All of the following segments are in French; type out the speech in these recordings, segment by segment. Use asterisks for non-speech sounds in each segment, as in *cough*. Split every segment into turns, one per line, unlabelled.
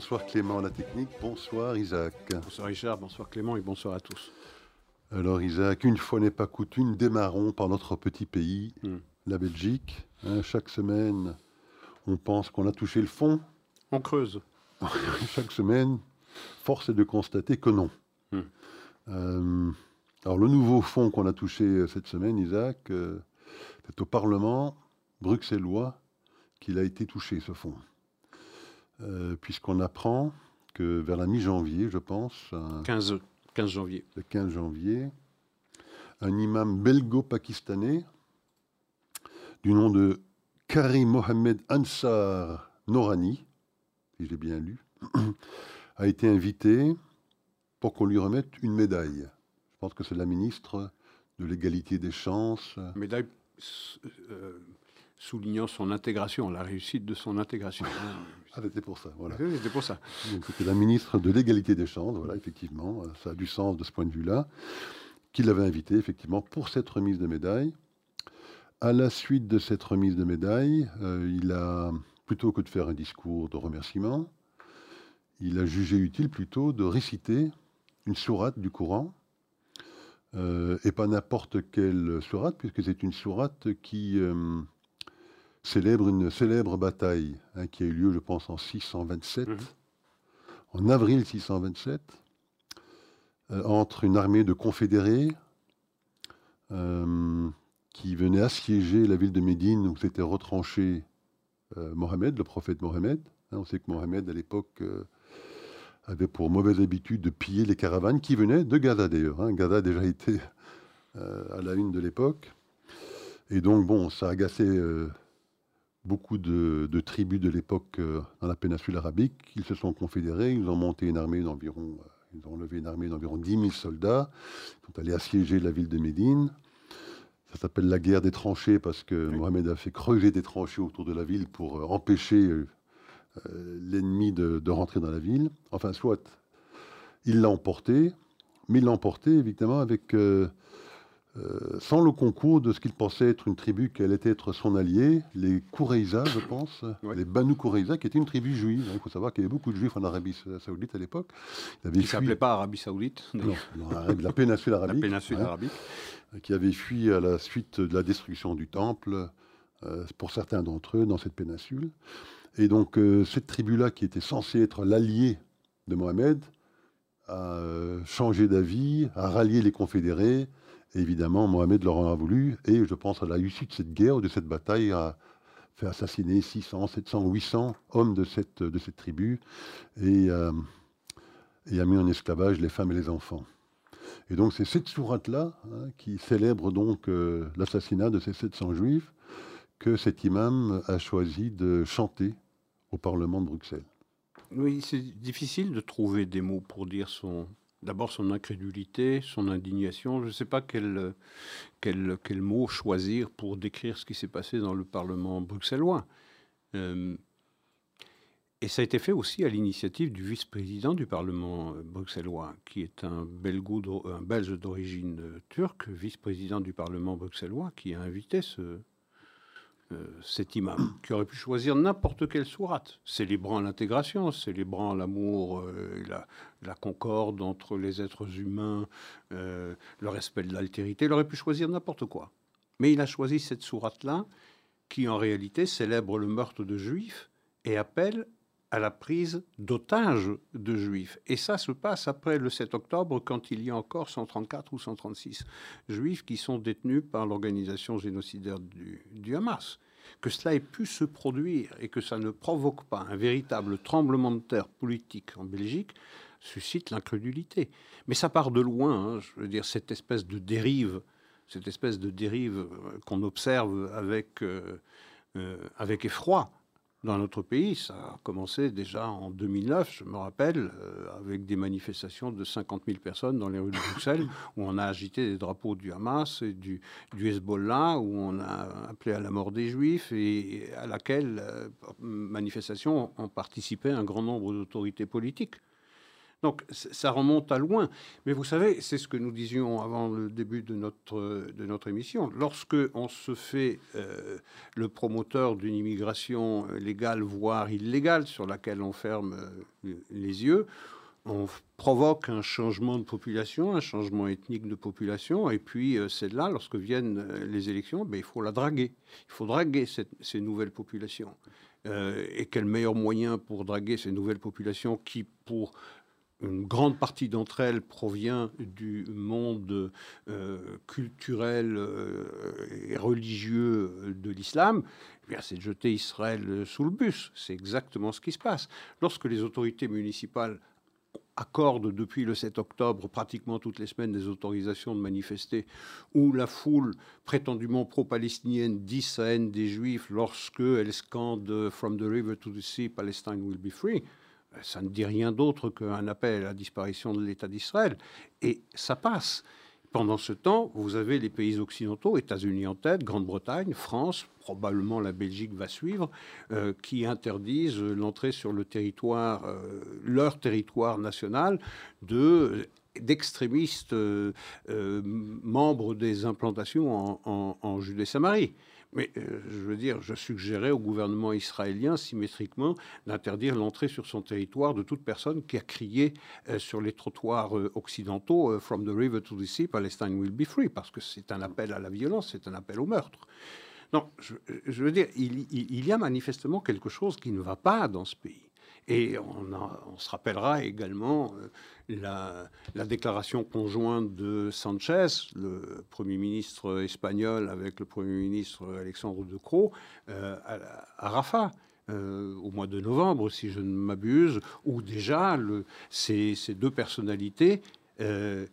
Bonsoir Clément à la technique, bonsoir Isaac.
Bonsoir Richard, bonsoir Clément et bonsoir à tous.
Alors Isaac, une fois n'est pas coutume, démarrons par notre petit pays,
Hmm.
la Belgique. Hein, chaque semaine, on pense qu'on a touché le fond.
On creuse. *laughs*
chaque semaine, force est de constater que non.
Hmm.
Euh, alors le nouveau fond qu'on a touché euh, cette semaine, Isaac, euh, c'est au Parlement bruxellois qu'il a été touché, ce fond. Euh, Puisqu'on apprend que vers la mi-janvier, je pense, un-
15, 15 janvier.
le 15 janvier, un imam belgo-pakistanais du nom de Karim Mohamed Ansar Norani, si j'ai bien lu, *clears throat* a été invité pour qu'on lui remette une médaille. Je pense que c'est la ministre de l'égalité des chances.
Médaille euh, soulignant son intégration, la réussite de son intégration. *laughs*
Ah, c'était pour ça, voilà.
Oui, C'était pour ça.
C'était la ministre de l'égalité des chances, voilà, effectivement, euh, ça a du sens de ce point de vue-là, qui l'avait invité, effectivement, pour cette remise de médaille. À la suite de cette remise de médaille, euh, il a, plutôt que de faire un discours de remerciement, il a jugé utile plutôt de réciter une sourate du Coran, euh, et pas n'importe quelle sourate, puisque c'est une sourate qui euh, célèbre une célèbre bataille hein, qui a eu lieu, je pense, en 627,
Mhm.
en avril 627, euh, entre une armée de confédérés euh, qui venait assiéger la ville de Médine où s'était retranché euh, Mohammed, le prophète Mohammed. Hein, on sait que Mohammed, à l'époque, avait pour mauvaise habitude de piller les caravanes qui venaient de Gaza d'ailleurs. Hein. Gaza a déjà été à la une de l'époque. Et donc, bon, ça a agacé euh, beaucoup de, de tribus de l'époque euh, dans la péninsule arabique. Ils se sont confédérés, ils ont monté une armée d'environ, euh, ils ont levé une armée d'environ 10 000 soldats. Ils sont allés assiéger la ville de Médine. Ça s'appelle la guerre des tranchées parce que
Oui.
Mohamed a fait creuser des tranchées autour de la ville pour euh, empêcher l'ennemi de, de rentrer dans la ville. Enfin, soit il l'a emporté, mais il l'a emporté évidemment avec euh, euh, sans le concours de ce qu'il pensait être une tribu qui allait être son allié, les Koureïza, je pense, les Banu Koureïza, qui était une tribu juive. Il faut savoir qu'il y avait beaucoup de juifs en Arabie sa- saoudite à l'époque.
Qui ne s'appelait pas Arabie Saoudite,
non, la péninsule
la
arabique,
péninsule
hein,
arabique.
qui avait fui à la suite de la destruction du temple, euh, pour certains d'entre eux, dans cette péninsule. Et donc, euh, cette tribu-là, qui était censée être l'allié de Mohamed, a changé d'avis, a rallié les confédérés. Évidemment, Mohamed leur en a voulu. Et je pense à la issue de cette guerre, de cette bataille, a fait assassiner 600, 700, 800 hommes de cette, de cette tribu et, euh, a mis en esclavage les femmes et les enfants. Et donc c'est cette sourate-là hein, qui célèbre donc euh, l'assassinat de ces 700 juifs que cet imam a choisi de chanter au Parlement de Bruxelles.
Oui, c'est difficile de trouver des mots pour dire son. D'abord son incrédulité, son indignation. Je ne sais pas quel, mot choisir pour décrire ce qui s'est passé dans le Parlement bruxellois. Euh, et ça a été fait aussi à l'initiative du vice-président du Parlement euh, bruxellois, qui est un, Belgo un Belge d'origine euh, turque, vice-président du Parlement bruxellois, qui a invité ce, cet imam, qui aurait pu choisir n'importe quelle sourate, célébrant l'intégration, célébrant l'amour, euh, et la, la concorde entre les êtres humains, euh, le respect de l'altérité. Il aurait pu choisir n'importe quoi. Mais il a choisi cette sourate-là, qui en réalité célèbre le meurtre de juifs et appelle à la prise d'otages de juifs. Et ça se passe après le 7 octobre, quand il y a encore 134 ou 136 juifs qui sont détenus par l'organisation génocidaire du, Hamas. Que cela ait pu se produire et que ça ne provoque pas un véritable tremblement de terre politique en Belgique suscite l'incrédulité. Mais ça part de loin, hein, je veux dire, cette espèce de dérive, cette espèce de dérive euh, qu'on observe avec, euh, euh, avec effroi dans notre pays. Ça a commencé déjà en 2009, je me rappelle, euh, avec des manifestations de 50 000 personnes dans les rues de Bruxelles, *laughs* où on a agité des drapeaux du Hamas et du, du Hezbollah, où on a appelé à la mort des Juifs et à laquelle euh, manifestation ont participé un grand nombre d'autorités politiques. Donc ça remonte à loin. Mais vous savez, c'est ce que nous disions avant le début de notre, de notre émission. Lorsque on se fait euh, le promoteur d'une immigration légale, voire illégale, sur laquelle on ferme euh, les yeux, on provoque un changement de population, un changement ethnique de population, et puis euh, c'est là, lorsque viennent les élections, ben, il faut la draguer. Il faut draguer ces nouvelles populations. et quel meilleur moyen pour draguer ces nouvelles populations qui, pour une grande partie d'entre elles provient du monde euh, culturel euh, et religieux de l'islam, eh c'est de jeter Israël sous le bus. C'est exactement ce qui se passe. Lorsque les autorités municipales accordent depuis le 7 octobre pratiquement toutes les semaines des autorisations de manifester, où la foule prétendument pro-palestinienne dit sa haine des juifs lorsque elle scande From the river to the sea, Palestine will be free, ça ne dit rien d'autre qu'un appel à la disparition de l'État d'Israël. Et ça passe. Pendant ce temps, vous avez les pays occidentaux, États-Unis en tête, Grande-Bretagne, France, probablement la Belgique va suivre, euh, qui interdisent l'entrée sur le territoire, euh, leur territoire national, de d'extrémistes euh, membres des implantations en, en Judée-Samarie. Mais euh, je veux dire, je suggérais au gouvernement israélien symétriquement d'interdire l'entrée sur son territoire de toute personne qui a crié euh, sur les trottoirs euh, occidentaux From the river to the sea, Palestine will be free, parce que c'est un appel à la violence, c'est un appel au meurtre. Non, je, veux dire, il, y a manifestement quelque chose qui ne va pas dans ce pays. Et on, se rappellera également la, déclaration conjointe de Sanchez, le Premier ministre espagnol, avec le Premier ministre Alexandre De Croo, euh, à, Rafah. Euh, au mois de novembre, si je ne m'abuse, où déjà ces, deux personnalités, euh,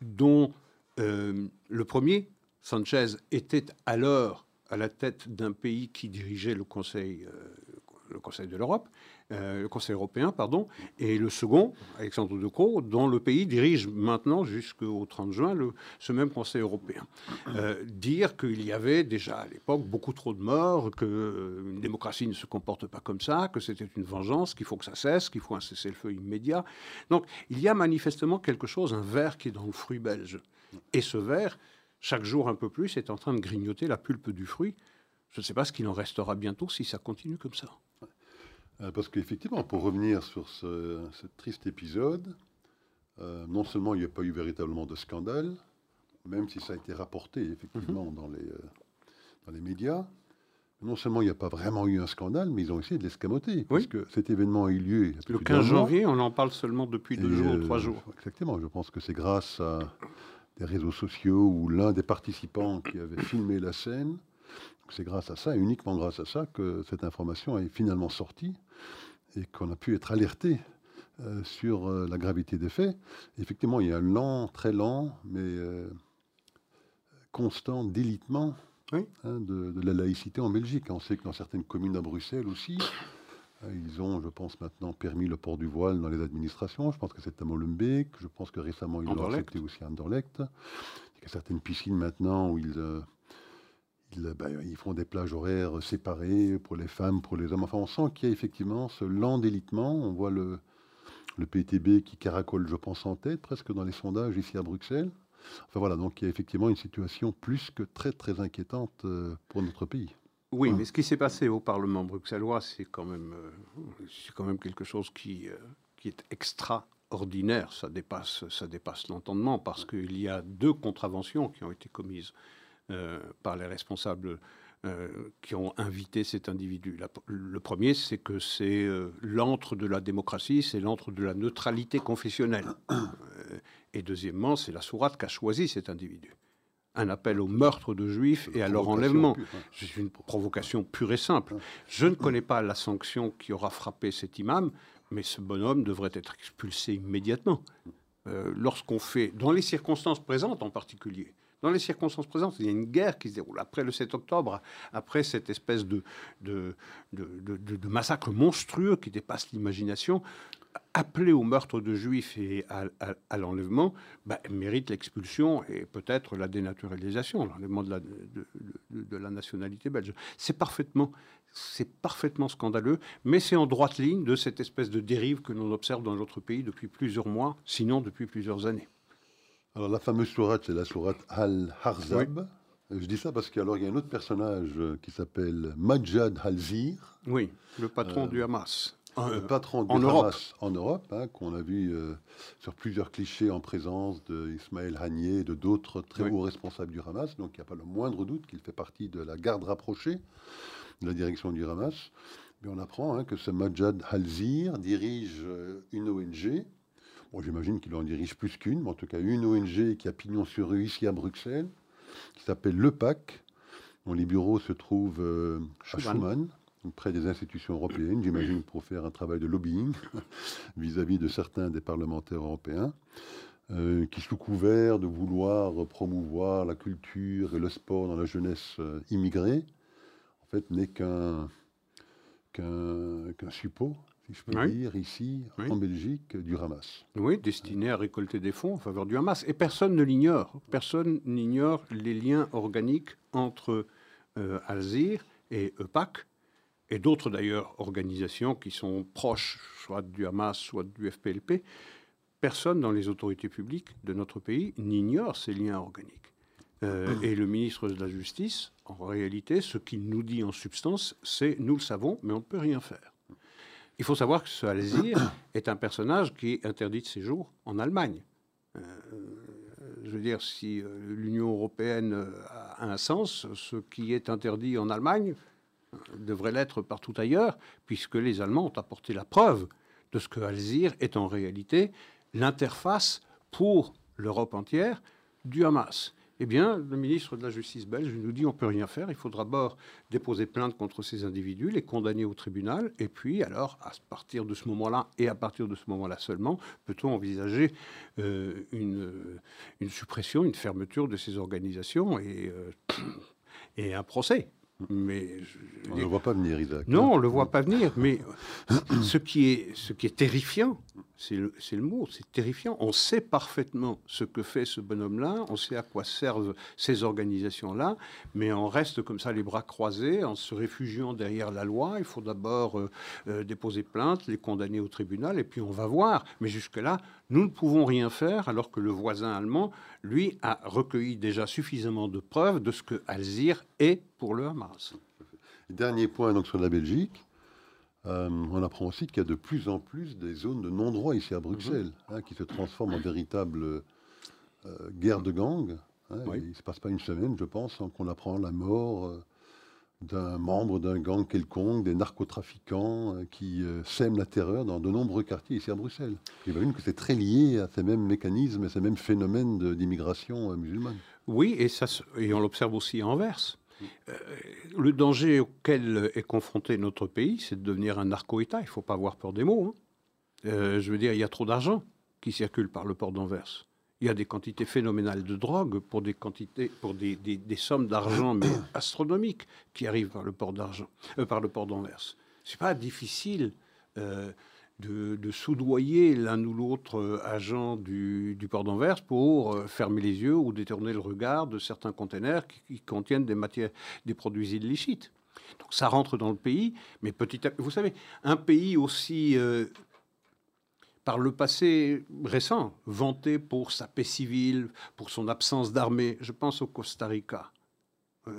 dont le premier, Sanchez, était alors à la tête d'un pays qui dirigeait le Conseil de l'Europe, euh, le Conseil européen, pardon, et le second, Alexandre De Croo, dont le pays dirige maintenant jusqu'au 30 juin ce même Conseil européen. Euh, dire qu'il y avait déjà à l'époque beaucoup trop de morts, qu'une démocratie ne se comporte pas comme ça, que c'était une vengeance, qu'il faut que ça cesse, qu'il faut un cessez-le-feu immédiat. Donc il y a manifestement quelque chose, un verre qui est dans le fruit belge. Et ce verre, chaque jour un peu plus, est en train de grignoter la pulpe du fruit. Je ne sais pas ce qu'il en restera bientôt si ça continue comme ça.
Euh, parce qu'effectivement, pour revenir sur ce, triste épisode, euh, non seulement il n'y a pas eu véritablement de scandale, même si ça a été rapporté effectivement mhm. dans, les, euh, dans les médias, non seulement il n'y a pas vraiment eu un scandale, mais ils ont essayé de l'escamoter. Parce que cet événement a eu lieu.
Le 15 janvier, on en parle seulement depuis deux jours, trois jours.
Exactement. Je pense que c'est grâce à des réseaux sociaux où l'un des participants qui avait filmé la scène c'est grâce à ça, uniquement grâce à ça, que cette information est finalement sortie et qu'on a pu être alerté euh, sur euh, la gravité des faits. effectivement, il y a un lent, très lent, mais euh, constant délitement hein, de, la laïcité en Belgique. On sait que dans certaines communes à Bruxelles aussi, ils ont, je pense, maintenant permis le port du voile dans les administrations. Je pense que c'est à Molenbeek. Je pense que récemment, ils l'ont accepté aussi à Anderlecht. Il y a certaines piscines maintenant où ils bah, ils, font des plages horaires séparées pour les femmes, pour les hommes. Enfin, on sent qu'il y a effectivement ce lent délitement. On voit le, le PTB qui caracole, je pense, en tête, presque dans les sondages ici à Bruxelles. Enfin voilà, donc il y a effectivement une situation plus que très très inquiétante euh, pour notre pays.
Oui, mais ce qui s'est passé au Parlement bruxellois, c'est quand même, euh, c'est quand même quelque chose qui, euh, qui est extraordinaire. Ça dépasse, ça dépasse l'entendement parce qu'il y a deux contraventions qui ont été commises. Euh, par les responsables euh, qui ont invité cet individu. le premier, c'est que c'est euh, l'antre de la démocratie, c'est l'antre de la neutralité confessionnelle. et deuxièmement, c'est la sourate qui a choisi cet individu. Un appel au meurtre de juifs et à leur enlèvement. C'est une provocation pure et simple. Je ne connais pas la sanction qui aura frappé cet imam, mais ce bonhomme devrait être expulsé immédiatement. Lorsqu'on fait, dans les circonstances présentes en particulier, dans les circonstances présentes, il y a une guerre qui se déroule après le 7 octobre, après cette espèce de, massacre monstrueux qui dépasse l'imagination. Appeler au meurtre de juifs et à, l'enlèvement bah, mérite l'expulsion et peut-être la dénaturalisation, l'enlèvement de de la nationalité belge. C'est parfaitement, c'est parfaitement scandaleux, mais c'est en droite ligne de cette espèce de dérive que l'on observe dans notre pays depuis plusieurs mois, sinon depuis plusieurs années.
Alors la fameuse sourate, c'est la sourate Al-Harzab. Je dis ça parce qu'il y a un autre personnage euh, qui s'appelle Majad Al-Zir.
Oui, le patron du Hamas.
le patron du en Hamas Europe. en Europe, hein, qu'on a vu euh, sur plusieurs clichés en présence d'Ismaël Haniyeh et de d'autres très hauts responsables du Hamas. Donc il n'y a pas le moindre doute qu'il fait partie de la garde rapprochée de la direction du Hamas. Mais on apprend hein, que ce Majad Halzir dirige euh, une ONG. Bon, j'imagine qu'il en dirige plus qu'une, mais en tout cas une ONG qui a pignon sur rue ici à Bruxelles, qui s'appelle Le PAC, dont les bureaux se trouvent euh, à Schuman, près des institutions européennes, j'imagine pour faire un travail de lobbying *laughs* vis-à-vis de certains des parlementaires européens. Euh, qui, sous couvert de vouloir promouvoir la culture et le sport dans la jeunesse immigrée, fait, n'est qu'un qu'un suppôt, si je peux dire, ici, en Belgique, du Hamas.
Oui, destiné à récolter des fonds en faveur du Hamas. Et personne ne l'ignore. Personne n'ignore les liens organiques entre euh, Alzir et EPAC, et d'autres d'ailleurs organisations qui sont proches, soit du Hamas, soit du FPLP. Personne dans les autorités publiques de notre pays n'ignore ces liens organiques. Euh, et le ministre de la Justice, en réalité, ce qu'il nous dit en substance, c'est nous le savons, mais on ne peut rien faire. Il faut savoir que ce Alzir *clears throat* est un personnage qui est interdit de séjour en Allemagne. Euh, je veux dire, si euh, l'Union européenne a un sens, ce qui est interdit en Allemagne devrait l'être partout ailleurs, puisque les Allemands ont apporté la preuve de ce que Alzir est en réalité l'interface pour l'Europe entière du Hamas. Eh bien, le ministre de la Justice belge nous dit on ne peut rien faire, il faudra d'abord déposer plainte contre ces individus, les condamner au tribunal, et puis alors, à partir de ce moment-là, et à partir de ce moment-là seulement, peut-on envisager euh, une, une, suppression, une fermeture de ces organisations et, euh, et un procès.
Mais on ne le voit pas venir, Isaac.
Non, on ne le voit pas venir. Mais ce qui est, ce qui est terrifiant, c'est le, mot, c'est terrifiant. On sait parfaitement ce que fait ce bonhomme-là, on sait à quoi servent ces organisations-là, mais on reste comme ça les bras croisés, en se réfugiant derrière la loi. Il faut d'abord euh, euh, déposer plainte, les condamner au tribunal, et puis on va voir. Mais jusque-là, nous ne pouvons rien faire, alors que le voisin allemand, lui, a recueilli déjà suffisamment de preuves de ce que Alzir est pour le Hamas.
Dernier point donc sur la Belgique. Euh, on apprend aussi qu'il y a de plus en plus des zones de non-droit ici à Bruxelles, mhm. hein, qui se transforment en véritable euh, guerre de gangs. Hein, Il ne se passe pas une semaine, je pense, sans qu'on apprend la mort euh, d'un membre d'un gang quelconque, des narcotrafiquants qui sèment la terreur dans de nombreux quartiers ici à Bruxelles. J'imagine que c'est très lié à ces mêmes mécanismes et ces mêmes phénomènes d'immigration musulmane.
Oui, et, ça, et on l'observe aussi à Anvers. Euh, le danger auquel est confronté notre pays, c'est de devenir un narco-État. Il ne faut pas avoir peur des mots. Hein. Euh, je veux dire, il y a trop d'argent qui circule par le port d'Anvers. Il y a des quantités phénoménales de drogue pour des quantités, pour des, sommes d'argent *coughs* astronomiques qui arrivent par le port d'argent, euh, par le pas difficile de, soudoyer l'un ou l'autre euh, agent du, port d'Anvers pour euh, fermer les yeux ou détourner le regard de certains containers qui, contiennent des matières, des produits illicites. Donc ça rentre dans le pays, mais petit à vous savez, un pays aussi euh, par le passé récent, vanté pour sa paix civile, pour son absence d'armée, je pense au Costa Rica. Euh,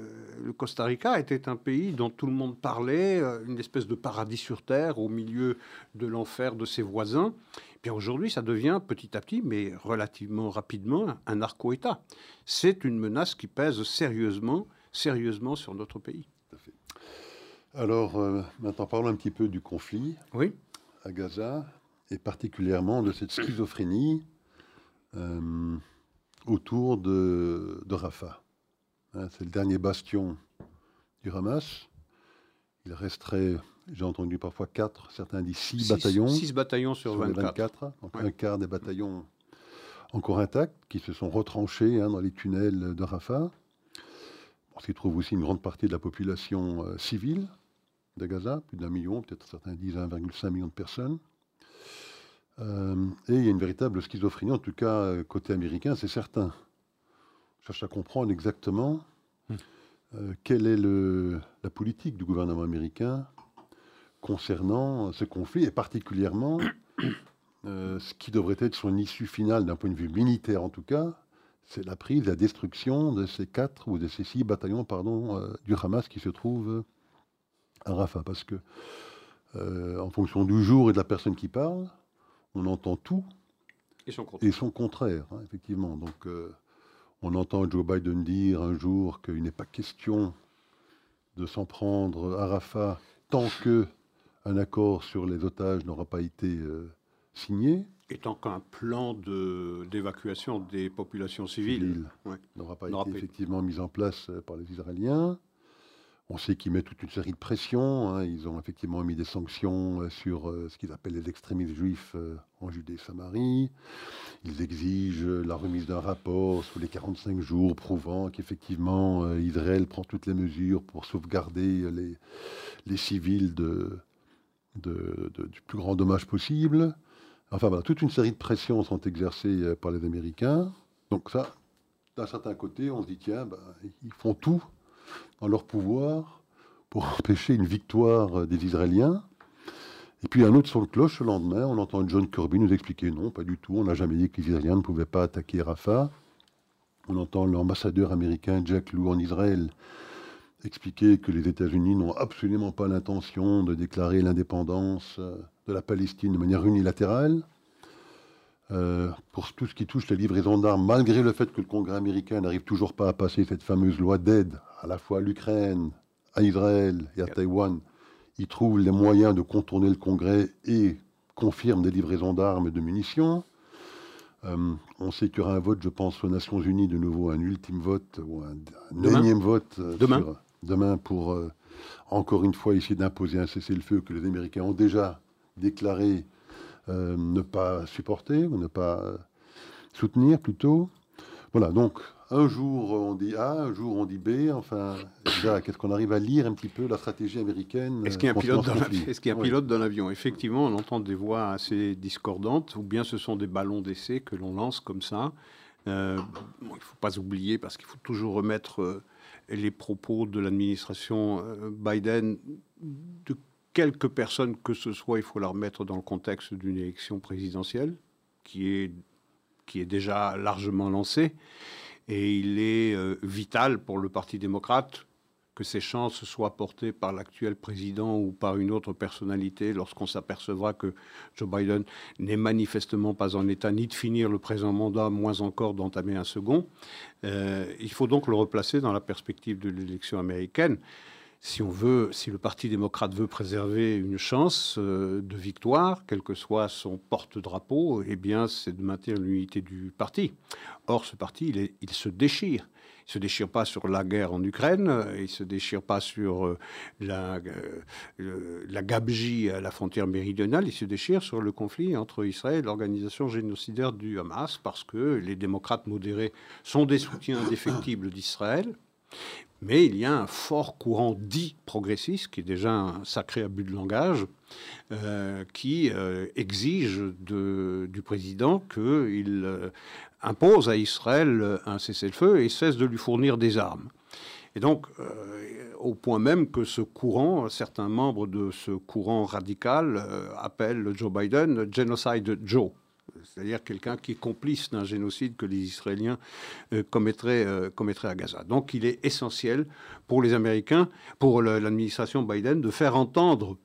le Costa Rica était un pays dont tout le monde parlait, euh, une espèce de paradis sur terre au milieu de l'enfer de ses voisins. Puis aujourd'hui, ça devient petit à petit, mais relativement rapidement, un narco-État. C'est une menace qui pèse sérieusement, sérieusement sur notre pays.
Alors, euh, maintenant parlons un petit peu du conflit
oui.
à Gaza, et particulièrement de cette schizophrénie autour de, de Rafah. Hein, c'est le dernier bastion du Hamas. Il resterait, j'ai entendu parfois 4, certains disent 6 bataillons.
6 bataillons sur, 24.
donc un quart des bataillons encore intacts, qui se sont retranchés hein, dans les tunnels de Rafah. On s'y trouve aussi une grande partie de la population euh, civile de Gaza, plus d'un million, peut-être certains disent 1,5 million de personnes. Euh, et il y a une véritable schizophrénie, en tout cas euh, côté américain, c'est certain cherche à comprendre exactement hmm. quelle est le, la politique du gouvernement américain concernant ce conflit et particulièrement *coughs* ce qui devrait être son issue finale d'un point de vue militaire en tout cas, c'est la prise, la destruction de ces quatre ou de ces six bataillons pardon, du Hamas qui se trouvent à Rafah. Parce que, en fonction du jour et de la personne qui parle, on entend tout
et son contraire.
Et son contraire hein, effectivement. Donc, euh, on entend Joe Biden dire un jour qu'il n'est pas question de s'en prendre à Rafah tant que un accord sur les otages n'aura pas été euh, signé.
Et tant qu'un plan d'évacuation des populations civiles
n'aura pas été effectivement mis en place euh, par les Israéliens. On sait qu'ils mettent toute une série de pressions. Hein. Ils ont effectivement mis des sanctions euh, sur euh, ce qu'ils appellent les extrémistes juifs euh, en Judée et Samarie. Ils exigent la remise d'un rapport sous les 45 jours prouvant qu'effectivement Israël prend toutes les mesures pour sauvegarder les, civils du plus grand dommage possible. Enfin voilà, toute une série de pressions sont exercées par les Américains. Donc ça, d'un certain côté, on se dit, tiens, ben, ils font tout en leur pouvoir pour *laughs* empêcher une victoire des Israéliens. Et puis un autre sur le cloche le lendemain, on entend John Kirby nous expliquer non, pas du tout, on n'a jamais dit que les Israéliens ne pouvaient pas attaquer Rafah. On entend l'ambassadeur américain Jack Lew en Israël expliquer que les États-Unis n'ont absolument pas l'intention de déclarer l'indépendance de la Palestine de manière unilatérale. Euh, pour tout ce qui touche la livraison d'armes, malgré le fait que le Congrès américain n'arrive toujours pas à passer cette fameuse loi d'aide à la fois à l'Ukraine, à Israël et à Taïwan, il trouve les moyens de contourner le Congrès et confirme des livraisons d'armes et de munitions. Euh, on sait qu'il y aura un vote, je pense, aux Nations Unies, de nouveau un ultime vote ou un, énième vote
euh, demain.
demain pour encore une fois essayer d'imposer un cessez-le-feu que les Américains ont déjà déclaré euh, ne pas supporter ou ne pas soutenir plutôt. Voilà, donc un jour on dit A, un jour on dit B. Enfin, qu'est-ce qu'on arrive à lire un petit peu la stratégie américaine
Est-ce qu'il y a un pilote dans l'avion Est-ce qu'il y a un pilote dans l'avion? Effectivement, on entend des voix assez discordantes, ou bien ce sont des ballons d'essai que l'on lance comme ça. Euh, il ne faut pas oublier, parce qu'il faut toujours remettre euh, les propos de l'administration Biden de quelques personnes que ce soit, il faut la remettre dans le contexte d'une élection présidentielle qui est, qui est déjà largement lancée. Et il est euh, vital pour le Parti démocrate que ces chances soient portées par l'actuel président ou par une autre personnalité lorsqu'on s'apercevra que Joe Biden n'est manifestement pas en état ni de finir le présent mandat, moins encore d'entamer un second. Euh, il faut donc le replacer dans la perspective de l'élection américaine si le Parti démocrate veut préserver une chance euh, de victoire, quel que soit son porte-drapeau, eh bien, c'est de maintenir l'unité du parti. Or, ce parti, il, il se déchire. Il se déchire pas sur la guerre en Ukraine, il se déchire pas sur euh, la, euh, la gabegie à la frontière méridionale, il se déchire sur le conflit entre Israël et l'organisation génocidaire du Hamas, parce que les démocrates modérés sont des soutiens indéfectibles d'Israël, mais il y a un fort courant dit progressiste, qui est déjà un sacré abus de langage, euh, qui euh, exige du président qu'il euh, impose à Israël un cessez-le-feu et cesse de lui fournir des armes. Et donc, au point même que ce courant, certains membres de ce courant radical appellent Joe Biden Genocide Joe c'est-à-dire quelqu'un qui est complice d'un génocide que les Israéliens euh, euh, commettraient, à Gaza. Donc il est essentiel pour les Américains, pour l'administration Biden, de faire entendre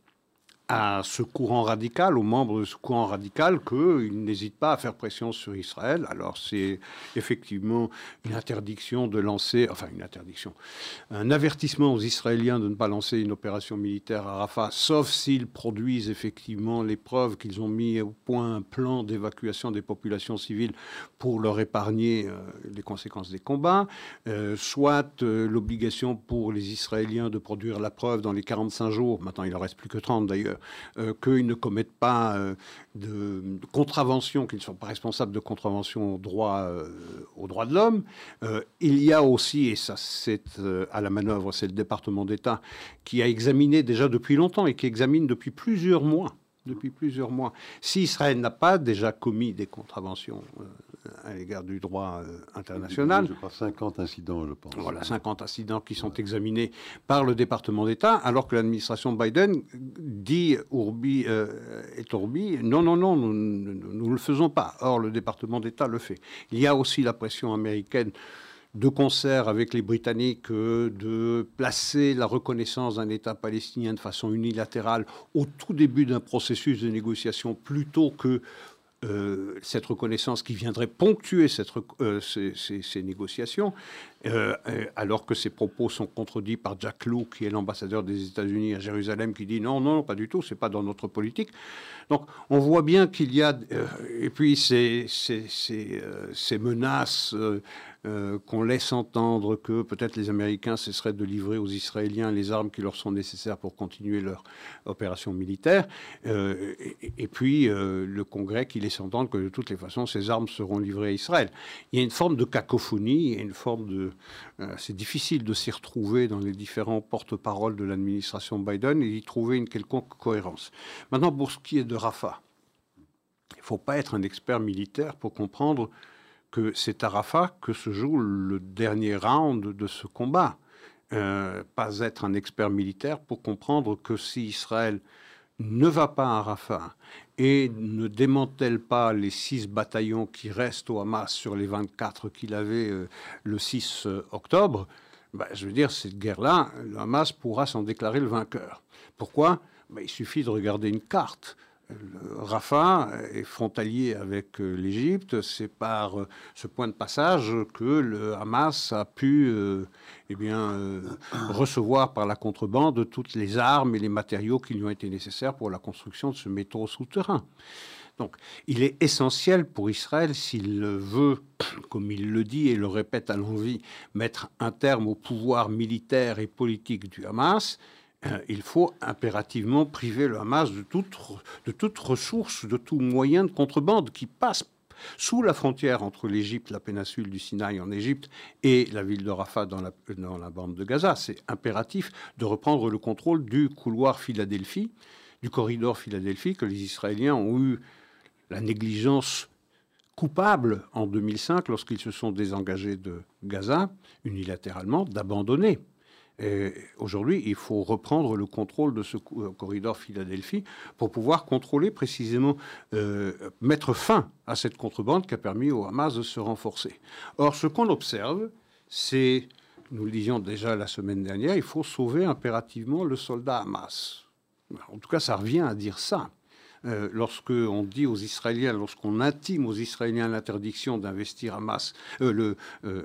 à ce courant radical, aux membres de ce courant radical, qu'ils n'hésitent pas à faire pression sur Israël. Alors c'est effectivement une interdiction de lancer, enfin une interdiction, un avertissement aux Israéliens de ne pas lancer une opération militaire à Rafah, sauf s'ils produisent effectivement les preuves qu'ils ont mis au point un plan d'évacuation des populations civiles pour leur épargner euh, les conséquences des combats, euh, soit euh, l'obligation pour les Israéliens de produire la preuve dans les 45 jours, maintenant il en reste plus que 30 d'ailleurs, euh, qu'ils ne commettent pas euh, de, contraventions, qu'ils ne sont pas responsables de contraventions aux droits, euh, aux droits de l'homme. il y a aussi, et ça c'est à la manœuvre, c'est le département d'État qui a examiné déjà depuis longtemps et qui examine depuis plusieurs mois depuis plusieurs mois. Si Israël n'a pas déjà commis des contraventions à l'égard du droit international.
Je crois 50 incidents, je pense.
Voilà, 50 incidents qui sont examinés par le département d'État, alors que l'administration Biden dit Urbi et Tourbi, non, non, non, nous ne le faisons pas. Or, le département d'État le fait. Il y a aussi la pression américaine de concert avec les Britanniques euh, de placer la reconnaissance d'un État palestinien de façon unilatérale au tout début d'un processus de négociation plutôt que euh, cette reconnaissance qui viendrait ponctuer euh, ces, négociations, alors que ces propos sont contredits par Jack Lew, qui est l'ambassadeur des États-Unis à Jérusalem, qui dit non, non, pas du tout, c'est pas dans notre politique. Donc on voit bien qu'il y a, et puis ces menaces euh, qu'on laisse entendre que peut-être les Américains cesseraient de livrer aux Israéliens les armes qui leur sont nécessaires pour continuer leur opération militaire, euh, et, puis euh, le Congrès qui laisse entendre que de toutes les façons ces armes seront livrées à Israël. Il y a une forme de cacophonie, une forme de... c'est difficile de s'y retrouver dans les différents porte-paroles de l'administration Biden et d'y trouver une quelconque cohérence. Maintenant, pour ce qui est de Rafah, il ne faut pas être un expert militaire pour comprendre que c'est à Rafah que se joue le dernier round de ce combat. Euh, pas être un expert militaire pour comprendre que si Israël ne va pas à Rafah et ne démantèle pas les six bataillons qui restent au Hamas sur les 24 qu'il avait euh, le 6 euh, octobre, bah, je veux dire, cette guerre-là, le Hamas pourra s'en déclarer le vainqueur. Pourquoi? Bah, Il suffit de regarder une carte. Rafah est frontalier avec euh, l'Égypte. C'est par euh, ce point de passage que le Hamas a pu euh, eh bien, recevoir par la contrebande toutes les armes et les matériaux qui lui ont été nécessaires pour la construction de ce métro souterrain. Donc, il est essentiel pour Israël, s'il veut, *clears throat* comme il le dit et le répète à l'envie, mettre un terme au pouvoir militaire et politique du Hamas, il faut impérativement priver le Hamas de toute, de toute ressource, de tout moyen de contrebande qui passe sous la frontière entre l'Égypte, la péninsule du Sinaï en Égypte et la ville de Rafah dans la, dans la bande de Gaza. C'est impératif de reprendre le contrôle du couloir Philadelphie, du corridor Philadelphie que les Israéliens ont eu la négligence coupable en 2005 lorsqu'ils se sont désengagés de Gaza unilatéralement d'abandonner. Aujourd'hui, il faut reprendre le contrôle de ce euh, corridor Philadelphie pour pouvoir contrôler précisément, euh, mettre fin à cette contrebande qui a permis au Hamas de se renforcer. Or, ce qu'on observe, c'est, nous le disions déjà la semaine dernière, il faut sauver impérativement le soldat Hamas. En tout cas, ça revient à dire ça. Euh, lorsque on dit aux Israéliens, lorsqu'on intime aux Israéliens l'interdiction d'investir Hamas, le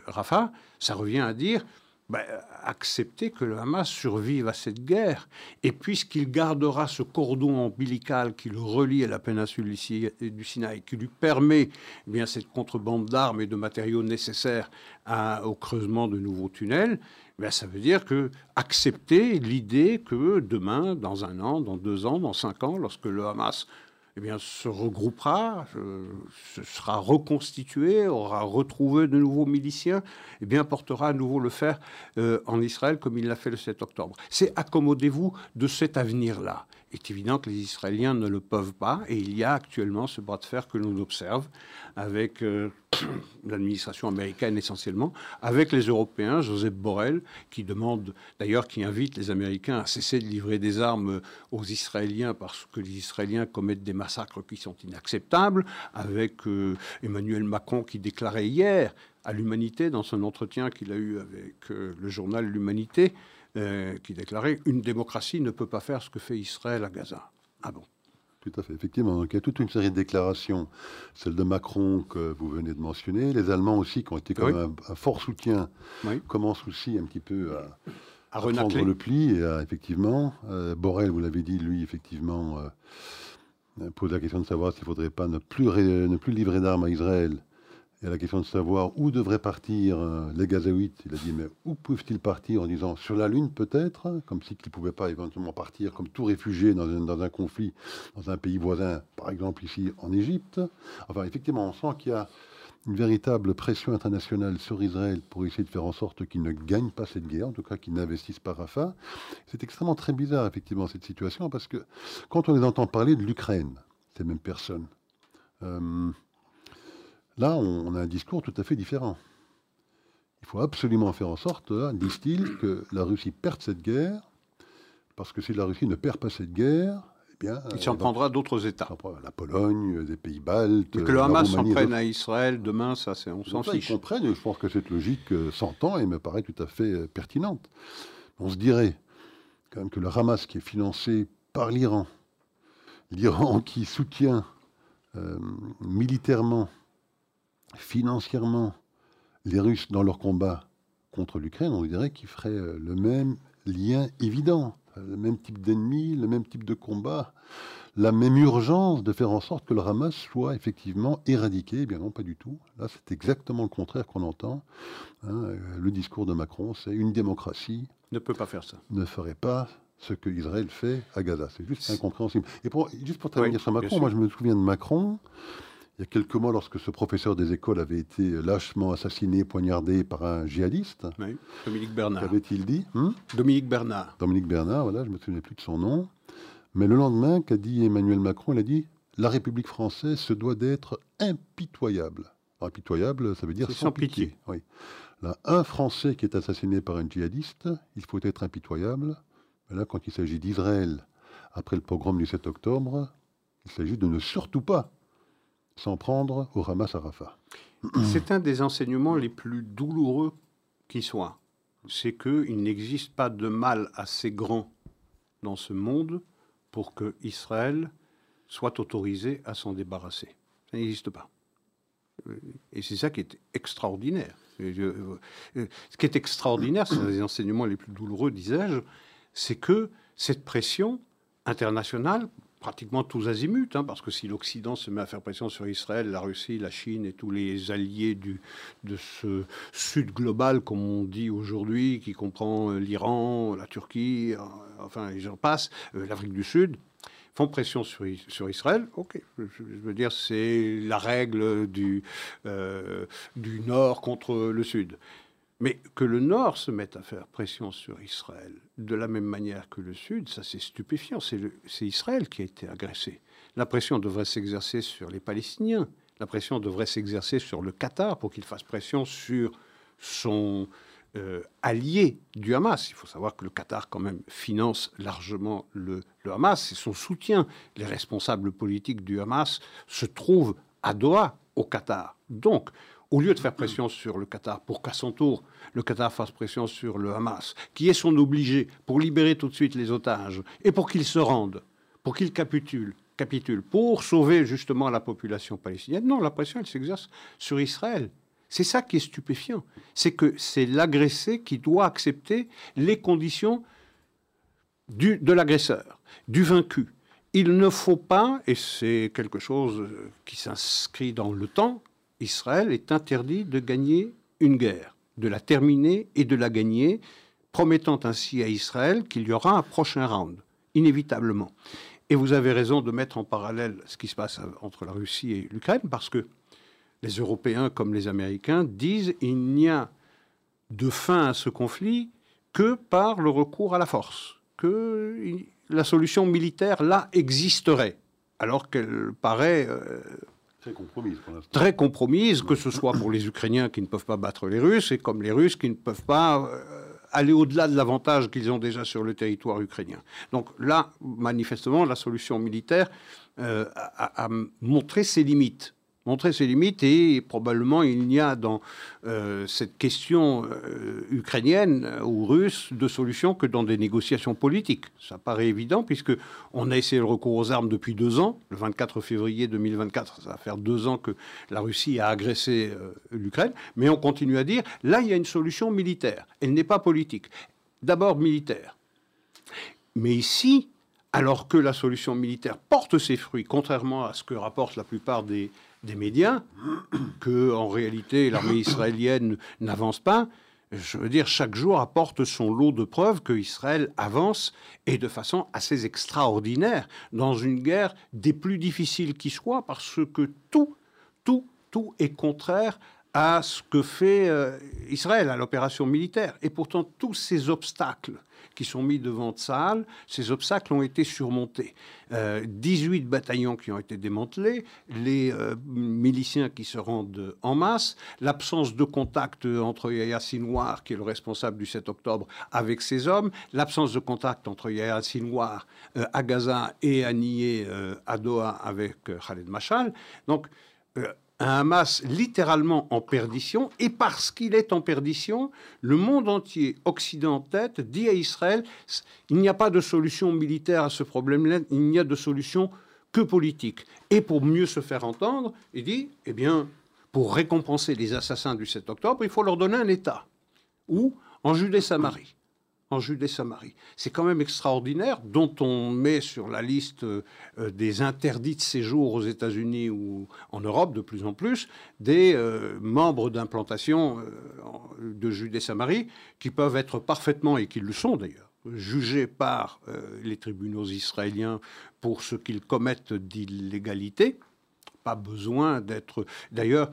Rafah, ça revient à dire ben, accepter que le Hamas survive à cette guerre. Et puisqu'il gardera ce cordon ombilical qui le relie à la péninsule du Sinaï, qui lui permet eh bien, cette contrebande d'armes et de matériaux nécessaires au creusement de nouveaux tunnels, ben, ça veut dire que accepter l'idée que demain, dans un an, dans deux ans, dans cinq ans, lorsque le Hamas eh bien, se regroupera, se sera reconstitué, aura retrouvé de nouveaux miliciens, eh bien, portera à nouveau le fer euh, en Israël comme il l'a fait le 7 octobre. C'est accommodez-vous de cet avenir-là. Est évident que les Israéliens ne le peuvent pas, et il y a actuellement ce bras de fer que l'on observe avec euh, *coughs* l'administration américaine essentiellement, avec les Européens, Joseph Borrell, qui demande, d'ailleurs, qui invite les Américains à cesser de livrer des armes aux Israéliens parce que les Israéliens commettent des massacres qui sont inacceptables, avec euh, Emmanuel Macron qui déclarait hier à l'Humanité, dans son entretien qu'il a eu avec euh, le journal L'Humanité, qui déclarait Une démocratie ne peut pas faire ce que fait Israël à Gaza. Ah bon?
Tout à fait, effectivement. Donc, il y a toute une série de déclarations, celle de Macron que vous venez de mentionner, les Allemands aussi qui ont été comme un, fort soutien, commencent aussi un petit peu à, à, reprendre le pli. Et effectivement, euh, Borrell, vous l'avez dit, lui, effectivement, euh, pose la question de savoir s'il ne faudrait pas ne plus, ne plus livrer d'armes à Israël a la question de savoir où devraient partir euh, les Gazaouites. Il a dit, mais où peuvent-ils partir en disant sur la Lune peut-être, comme si ne pouvaient pas éventuellement partir comme tout réfugié dans un, conflit dans un pays voisin, par exemple ici en Égypte. Enfin, effectivement, on sent qu'il y a une véritable pression internationale sur Israël pour essayer de faire en sorte qu'il ne gagne pas cette guerre, en tout cas qu'il n'investisse pas Rafah. C'est extrêmement très bizarre, effectivement, cette situation, parce que quand on les entend parler de l'Ukraine, ces mêmes personnes, euh, Là, on a un discours tout à fait différent. Il faut absolument faire en sorte, disent-ils, que la Russie perde cette guerre, parce que si la Russie ne perd pas cette guerre, eh bien...
Il s'en prendra d'autres États.
La Pologne, des pays baltes...
Et que le Hamas s'en prenne à Israël demain, ça, on s'en fiche.
Ils comprennent, et je pense que cette logique euh, s'entend et me paraît tout à fait euh, pertinente. On se dirait quand même que le Hamas, qui est financé par l'Iran, l'Iran *laughs* qui soutient euh, militairement, financièrement, les Russes dans leur combat contre l'Ukraine, on dirait qu'ils feraient euh, le même lien évident, le même type d'ennemi, le même type de combat, la même urgence de faire en sorte que le Hamas soit effectivement éradiqué. Eh bien non, pas du tout. Là, c'est exactement le contraire qu'on entend. Hein. Euh, le discours de Macron, c'est une démocratie.
Ne peut pas faire ça.
Ne ferait pas ce que Israël fait à Gaza. C'est juste incompréhensible. Et pour, juste pour terminer sur Macron, moi je me souviens de Macron, il y a quelques mois, lorsque ce professeur des écoles avait été lâchement assassiné, poignardé par un djihadiste.
Oui, Dominique Bernard.
Qu'avait-il dit
hmm Dominique Bernard.
Dominique Bernard, voilà, je ne me souviens plus de son nom. Mais le lendemain, qu'a dit Emmanuel Macron Il a dit La République française se doit d'être impitoyable. impitoyable, ça veut dire sans, pitié. Oui. Là, un Français qui est assassiné par un djihadiste, il faut être impitoyable. Mais là, quand il s'agit d'Israël, après le pogrom du 7 octobre, il s'agit de ne surtout pas s'en prendre au Hamas à Rafah. *clears throat*
C'est un des enseignements les plus douloureux qui soit. C'est qu'il n'existe pas de mal assez grand dans ce monde pour que Israël soit autorisé à s'en débarrasser. Ça n'existe pas. Et c'est ça qui est extraordinaire. Euh, ce qui est extraordinaire, c'est un des enseignements les plus douloureux, disais-je, c'est que cette pression internationale, pratiquement tous azimuts, hein, parce que si l'Occident se met à faire pression sur Israël, la Russie, la Chine et tous les alliés du, de ce sud global, comme on dit aujourd'hui, qui comprend euh, l'Iran, la Turquie, euh, enfin, j'en passe, euh, l'Afrique du Sud, font pression sur, sur Israël, ok, je, veux dire, c'est la règle du, du Nord contre le Sud. Mais que le Nord se mette à faire pression sur Israël de la même manière que le Sud, ça c'est stupéfiant. C'est Israël qui a été agressé. La pression devrait s'exercer sur les Palestiniens. La pression devrait s'exercer sur le Qatar pour qu'il fasse pression sur son euh, allié du Hamas. Il faut savoir que le Qatar quand même finance largement le, Hamas et son soutien. Les responsables politiques du Hamas se trouvent à Doha, au Qatar. Donc, au lieu de faire pression sur le Qatar pour qu'à son tour, le Qatar fasse pression sur le Hamas, qui est son obligé pour libérer tout de suite les otages et pour qu'il se rende, pour qu'il capitule, capitule, pour sauver justement la population palestinienne. Non, la pression, elle s'exerce sur Israël. C'est ça qui est stupéfiant. C'est que c'est l'agressé qui doit accepter les conditions du, de l'agresseur, du vaincu. Il ne faut pas, et c'est quelque chose qui s'inscrit dans le temps, Israël est interdit de gagner une guerre, de la terminer et de la gagner, promettant ainsi à Israël qu'il y aura un prochain round, inévitablement. Et vous avez raison de mettre en parallèle ce qui se passe entre la Russie et l'Ukraine, parce que les Européens comme les Américains disent qu'il n'y a de fin à ce conflit que par le recours à la force, que la solution militaire là existerait, alors qu'elle paraît euh,
Très compromise
que ce soit pour les Ukrainiens qui ne peuvent pas battre les Russes et comme les Russes qui ne peuvent pas euh, aller au-delà de l'avantage qu'ils ont déjà sur le territoire ukrainien. Donc là, manifestement, la solution militaire euh, a, montré ses limites montrer ses limites et probablement il n'y a dans euh, cette question euh, ukrainienne ou russe de solution que dans des négociations politiques. Ça paraît évident puisque on a essayé le recours aux armes depuis deux ans. Le 24 février 2024, ça va faire deux ans que la Russie a agressé euh, l'Ukraine, mais on continue à dire là il y a une solution militaire. Elle n'est pas politique. D'abord militaire. Mais ici, alors que la solution militaire porte ses fruits, contrairement à ce que rapportent la plupart des, des médias *coughs* que, en réalité, l'armée israélienne n'avance pas. Je veux dire, chaque jour apporte son lot de preuves que Israël avance et de façon assez extraordinaire dans une guerre des plus difficiles qui soient parce que tout, tout, tout est contraire à ce que fait euh, Israël, à l'opération militaire. Et pourtant, tous ces obstacles qui sont mis devant Tsahal, ces obstacles ont été surmontés. 18 euh, bataillons qui ont été démantelés, les euh, miliciens qui se rendent en masse, l'absence de contact entre Yahya Sinwar, qui est le responsable du 7 octobre, avec ses hommes, l'absence de contact entre Yahya Sinwar à Gaza et à Nié à Doha avec Khaled Machal. Donc, un Hamas littéralement en perdition, et parce qu'il est en perdition, le monde entier, Occident en tête, dit à Israël, il n'y a pas de solution militaire à ce problème-là, il n'y a de solution que politique. Et pour mieux se faire entendre, il dit, eh bien, pour récompenser les assassins du 7 octobre, il faut leur donner un État, ou en Judée-Samarie Judée-Samarie. C'est quand même extraordinaire, dont on met sur la liste euh, des interdits de séjour aux États-Unis ou en Europe de plus en plus, des euh, membres d'implantation euh, de Judée-Samarie qui peuvent être parfaitement, et qui le sont d'ailleurs, jugés par les tribunaux israéliens pour ce qu'ils commettent d'illégalité. Pas besoin d'être... D'ailleurs,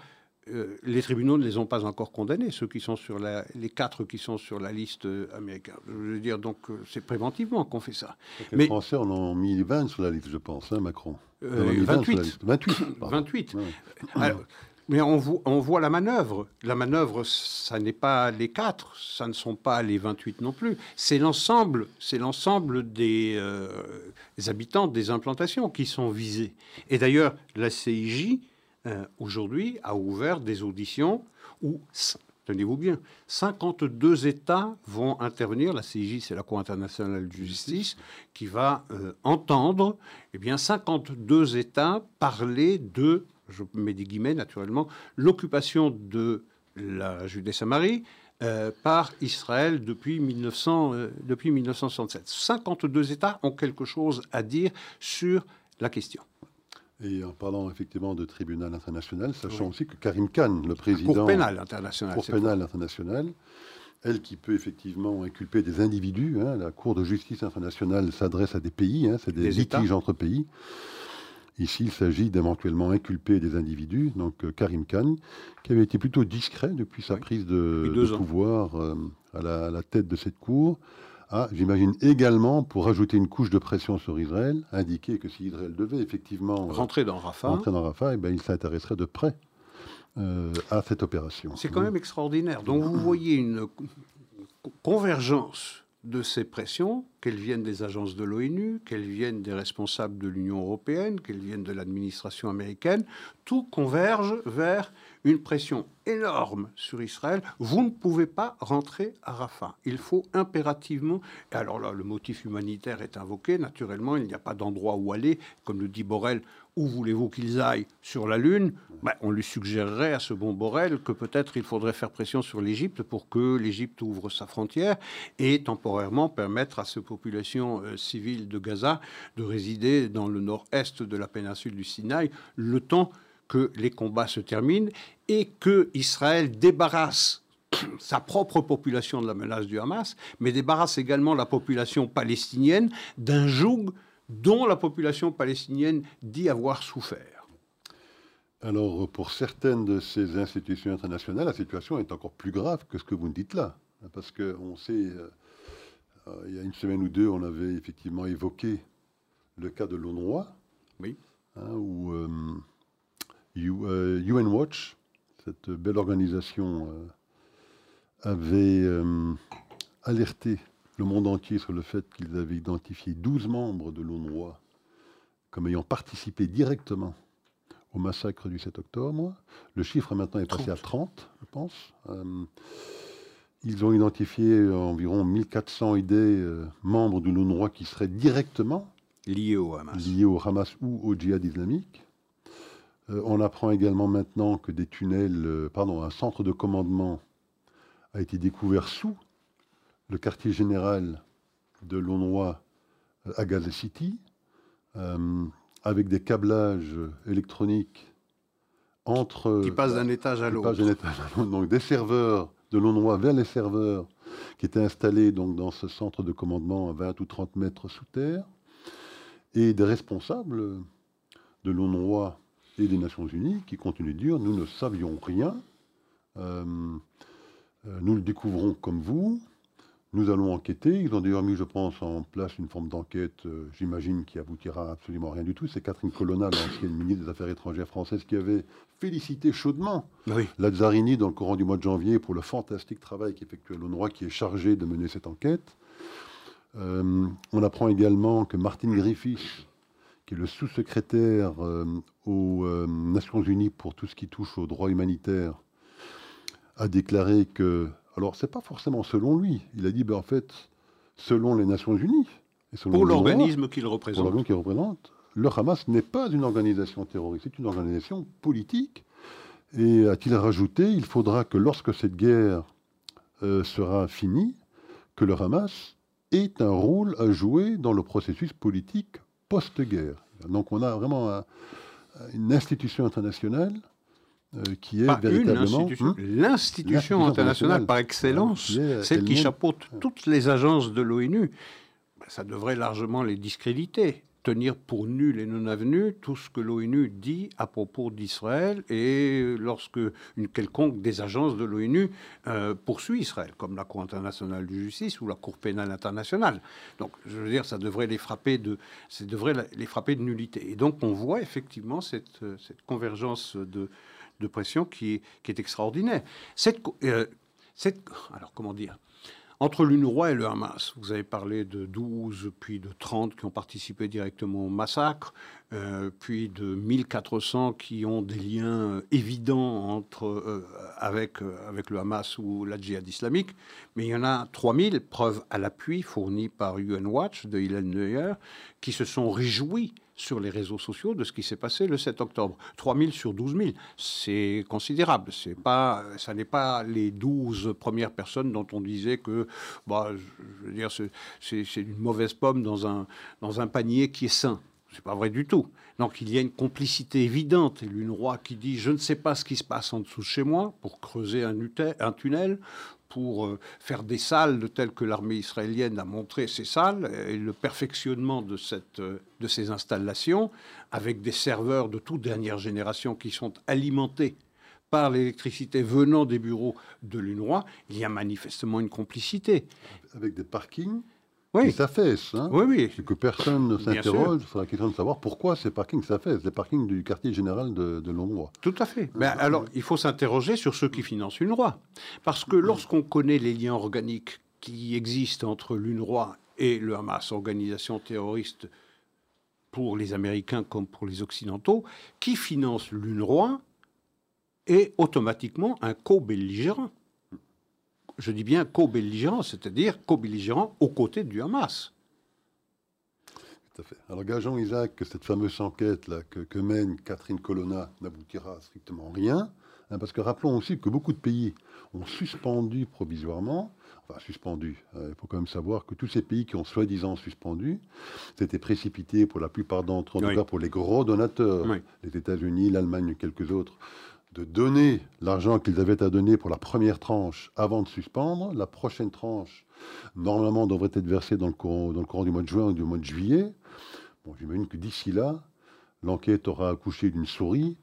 euh, les tribunaux ne les ont pas encore condamnés, ceux qui sont sur la, les quatre qui sont sur la liste euh, américaine. Je veux dire, donc euh, c'est préventivement qu'on fait ça.
Les Mais, Français en ont mis 20 sur la liste, je pense, hein, Macron.
28. 28. 28. mais on, on, voit la manœuvre. La manœuvre, ça n'est pas les quatre, ça ne sont pas les 28 non plus. C'est l'ensemble, c'est l'ensemble des, des habitants des implantations qui sont visés. Et d'ailleurs, la CIJ euh, aujourd'hui, a ouvert des auditions où, tenez-vous bien, 52 États vont intervenir. La CIJ, c'est la Cour internationale de justice, qui va euh, entendre eh bien, 52 États parler de, je mets des guillemets naturellement, l'occupation de la Judée-Samarie, euh, par Israël depuis, 1900, depuis 1967. 52 États ont quelque chose à dire sur la question.
Et en parlant effectivement de tribunal international, sachant aussi que Karim Khan, le président...
Cour pénale internationale.
Cour pénale internationale, elle qui peut effectivement inculper des individus. Hein, la Cour de justice internationale s'adresse à des pays, hein, c'est des, litiges entre pays. Ici, il s'agit d'éventuellement inculper des individus. Donc euh, Karim Khan, qui avait été plutôt discret depuis sa prise de, pouvoir euh, à, la, à, la, tête de cette Cour, ah, j'imagine également, pour ajouter une couche de pression sur Israël, indiquer que si Israël devait effectivement
rentrer dans Rafah,
rentrer dans Rafah eh ben, il s'intéresserait de près euh, à cette opération.
C'est quand même extraordinaire. Donc vous voyez une convergence de ces pressions, qu'elles viennent des agences de l'ONU, qu'elles viennent des responsables de l'Union européenne, qu'elles viennent de l'administration américaine, tout converge vers une pression énorme sur Israël. Vous ne pouvez pas rentrer à Rafah. Il faut impérativement. Et alors là, le motif humanitaire est invoqué. Naturellement, il n'y a pas d'endroit où aller. Comme le dit Borrell, où voulez-vous qu'ils aillent sur la Lune? Ben, On lui suggérerait à ce bon Borrell que peut-être il faudrait faire pression sur l'Égypte pour que l'Égypte ouvre sa frontière et temporairement permettre à ces populations euh, civiles de Gaza de résider dans le nord-est de la péninsule du Sinaï le temps que les combats se terminent et que Israël débarrasse *clears throat* sa propre population de la menace du Hamas, mais débarrasse également la population palestinienne d'un joug dont la population palestinienne dit avoir souffert.
Alors, pour certaines de ces institutions internationales, la situation est encore plus grave que ce que vous nous dites là. Parce qu'on sait, euh, euh, il y a une semaine ou deux, on avait effectivement évoqué le cas de l'ONRWA,
oui.
Hein, où euh, UN Watch, cette belle organisation, avait alerté le monde entier sur le fait qu'ils avaient identifié 12 membres de l'ONU comme ayant participé directement au massacre du 7 octobre. Le chiffre maintenant est passé à 30, je pense. Euh, ils ont identifié environ 1400 idées euh, membres de l'ONU qui seraient directement
liés au Hamas,
liés au Hamas ou au djihad islamique. Euh, on apprend également maintenant que des tunnels, pardon, un centre de commandement a été découvert sous le quartier général de l'ONRWA euh, à Gaza City, euh, avec des câblages électroniques entre...
Qui passent d'un étage à l'autre.
Donc des serveurs de l'ONRWA vers les serveurs qui étaient installés donc, dans ce centre de commandement à 20 ou 30 mètres sous terre, et des responsables de l'ONRWA et des Nations Unies qui continuent de dire nous ne savions rien nous le découvrons comme vous. Nous allons enquêter. Ils ont d'ailleurs mis, je pense, en place une forme d'enquête, j'imagine, qui aboutira absolument rien du tout. C'est Catherine Colonna, l'ancienne ministre des Affaires étrangères française, qui avait félicité chaudement oui. Lazzarini dans le courant du mois de janvier pour le fantastique travail qu'effectuait l'ONRWA, qui est chargé de mener cette enquête. on apprend également que Martin Griffiths, qui est le sous-secrétaire euh, aux euh, Nations Unies pour tout ce qui touche aux droits humanitaires, a déclaré que, alors c'est pas forcément selon lui, il a dit, ben, en fait, selon les Nations Unies,
et pour l'organisme qu'il représente.
qu'il représente, le Hamas n'est pas une organisation terroriste, c'est une organisation politique. Et a-t-il rajouté, il faudra que lorsque cette guerre euh, sera finie, que le Hamas ait un rôle à jouer dans le processus politique post-guerre. Donc on a vraiment une institution internationale euh, qui est
Pas
véritablement
hein l'institution internationale par excellence, celle qui chapeaute toutes les agences de l'ONU. Ben, ça devrait largement les discréditer tenir pour nul et non avenu tout ce que l'ONU dit à propos d'Israël et lorsque une quelconque des agences de l'ONU euh, poursuit Israël, comme la Cour internationale de justice ou la Cour pénale internationale. Donc, je veux dire, ça devrait les frapper de, ça devrait les frapper de nullité. Et donc, on voit effectivement cette, cette convergence de, de pression qui est, qui est extraordinaire. Cette, euh, cette, alors, comment dire? Entre l'UNRWA et le Hamas, vous avez parlé de 12 puis de 30 qui ont participé directement au massacre, euh, puis de 1400 qui ont des liens évidents entre, euh, avec, euh, avec le Hamas ou la djihad islamique. Mais il y en a 3000, preuves à l'appui fournies par UN Watch de Hélène Neuer, qui se sont réjouis sur les réseaux sociaux de ce qui s'est passé le 7 octobre. 3 000 sur 12 000, c'est considérable. C'est pas, ça n'est pas les 12 premières personnes dont on disait que, bah, je veux dire, c'est une mauvaise pomme dans un, dans un panier qui est sain. C'est pas vrai du tout. Donc il y a une complicité évidente. Et roi qui dit Je ne sais pas ce qui se passe en dessous de chez moi pour creuser un tunnel, pour euh, faire des salles telles que l'armée israélienne a montré ces salles et le perfectionnement de, cette, euh, de ces installations avec des serveurs de toute dernière génération qui sont alimentés par l'électricité venant des bureaux de l'UNRWA, il y a manifestement une complicité.
Avec des parkings oui. qui s'affaissent. Hein.
Oui, oui.
que personne ne s'interroge sur la question de savoir pourquoi ces parkings s'affaissent, les parkings du quartier général de, de
Tout à fait. Mais alors, il faut s'interroger sur ceux qui financent l'UNRWA. Parce que lorsqu'on connaît les liens organiques qui existent entre l'UNRWA et le Hamas, organisation terroriste pour les Américains comme pour les Occidentaux, qui finance l'UNRWA est automatiquement un co-belligérant je dis bien co-belligérant, c'est-à-dire co-belligérant aux côtés du Hamas.
Tout à fait. Alors gageons, Isaac, que cette fameuse enquête là, que, mène Catherine Colonna n'aboutira strictement rien, hein, parce que rappelons aussi que beaucoup de pays ont suspendu provisoirement, enfin suspendu, hein, il faut quand même savoir que tous ces pays qui ont soi-disant suspendu, s'étaient précipités pour la plupart d'entre eux, en tout cas pour les gros donateurs, les États-Unis, l'Allemagne et quelques autres, de donner l'argent qu'ils avaient à donner pour la première tranche avant de suspendre. La prochaine tranche, normalement, devrait être versée dans le courant, du mois de juin ou du mois de juillet. Bon, j'imagine que d'ici là, l'enquête aura accouché d'une souris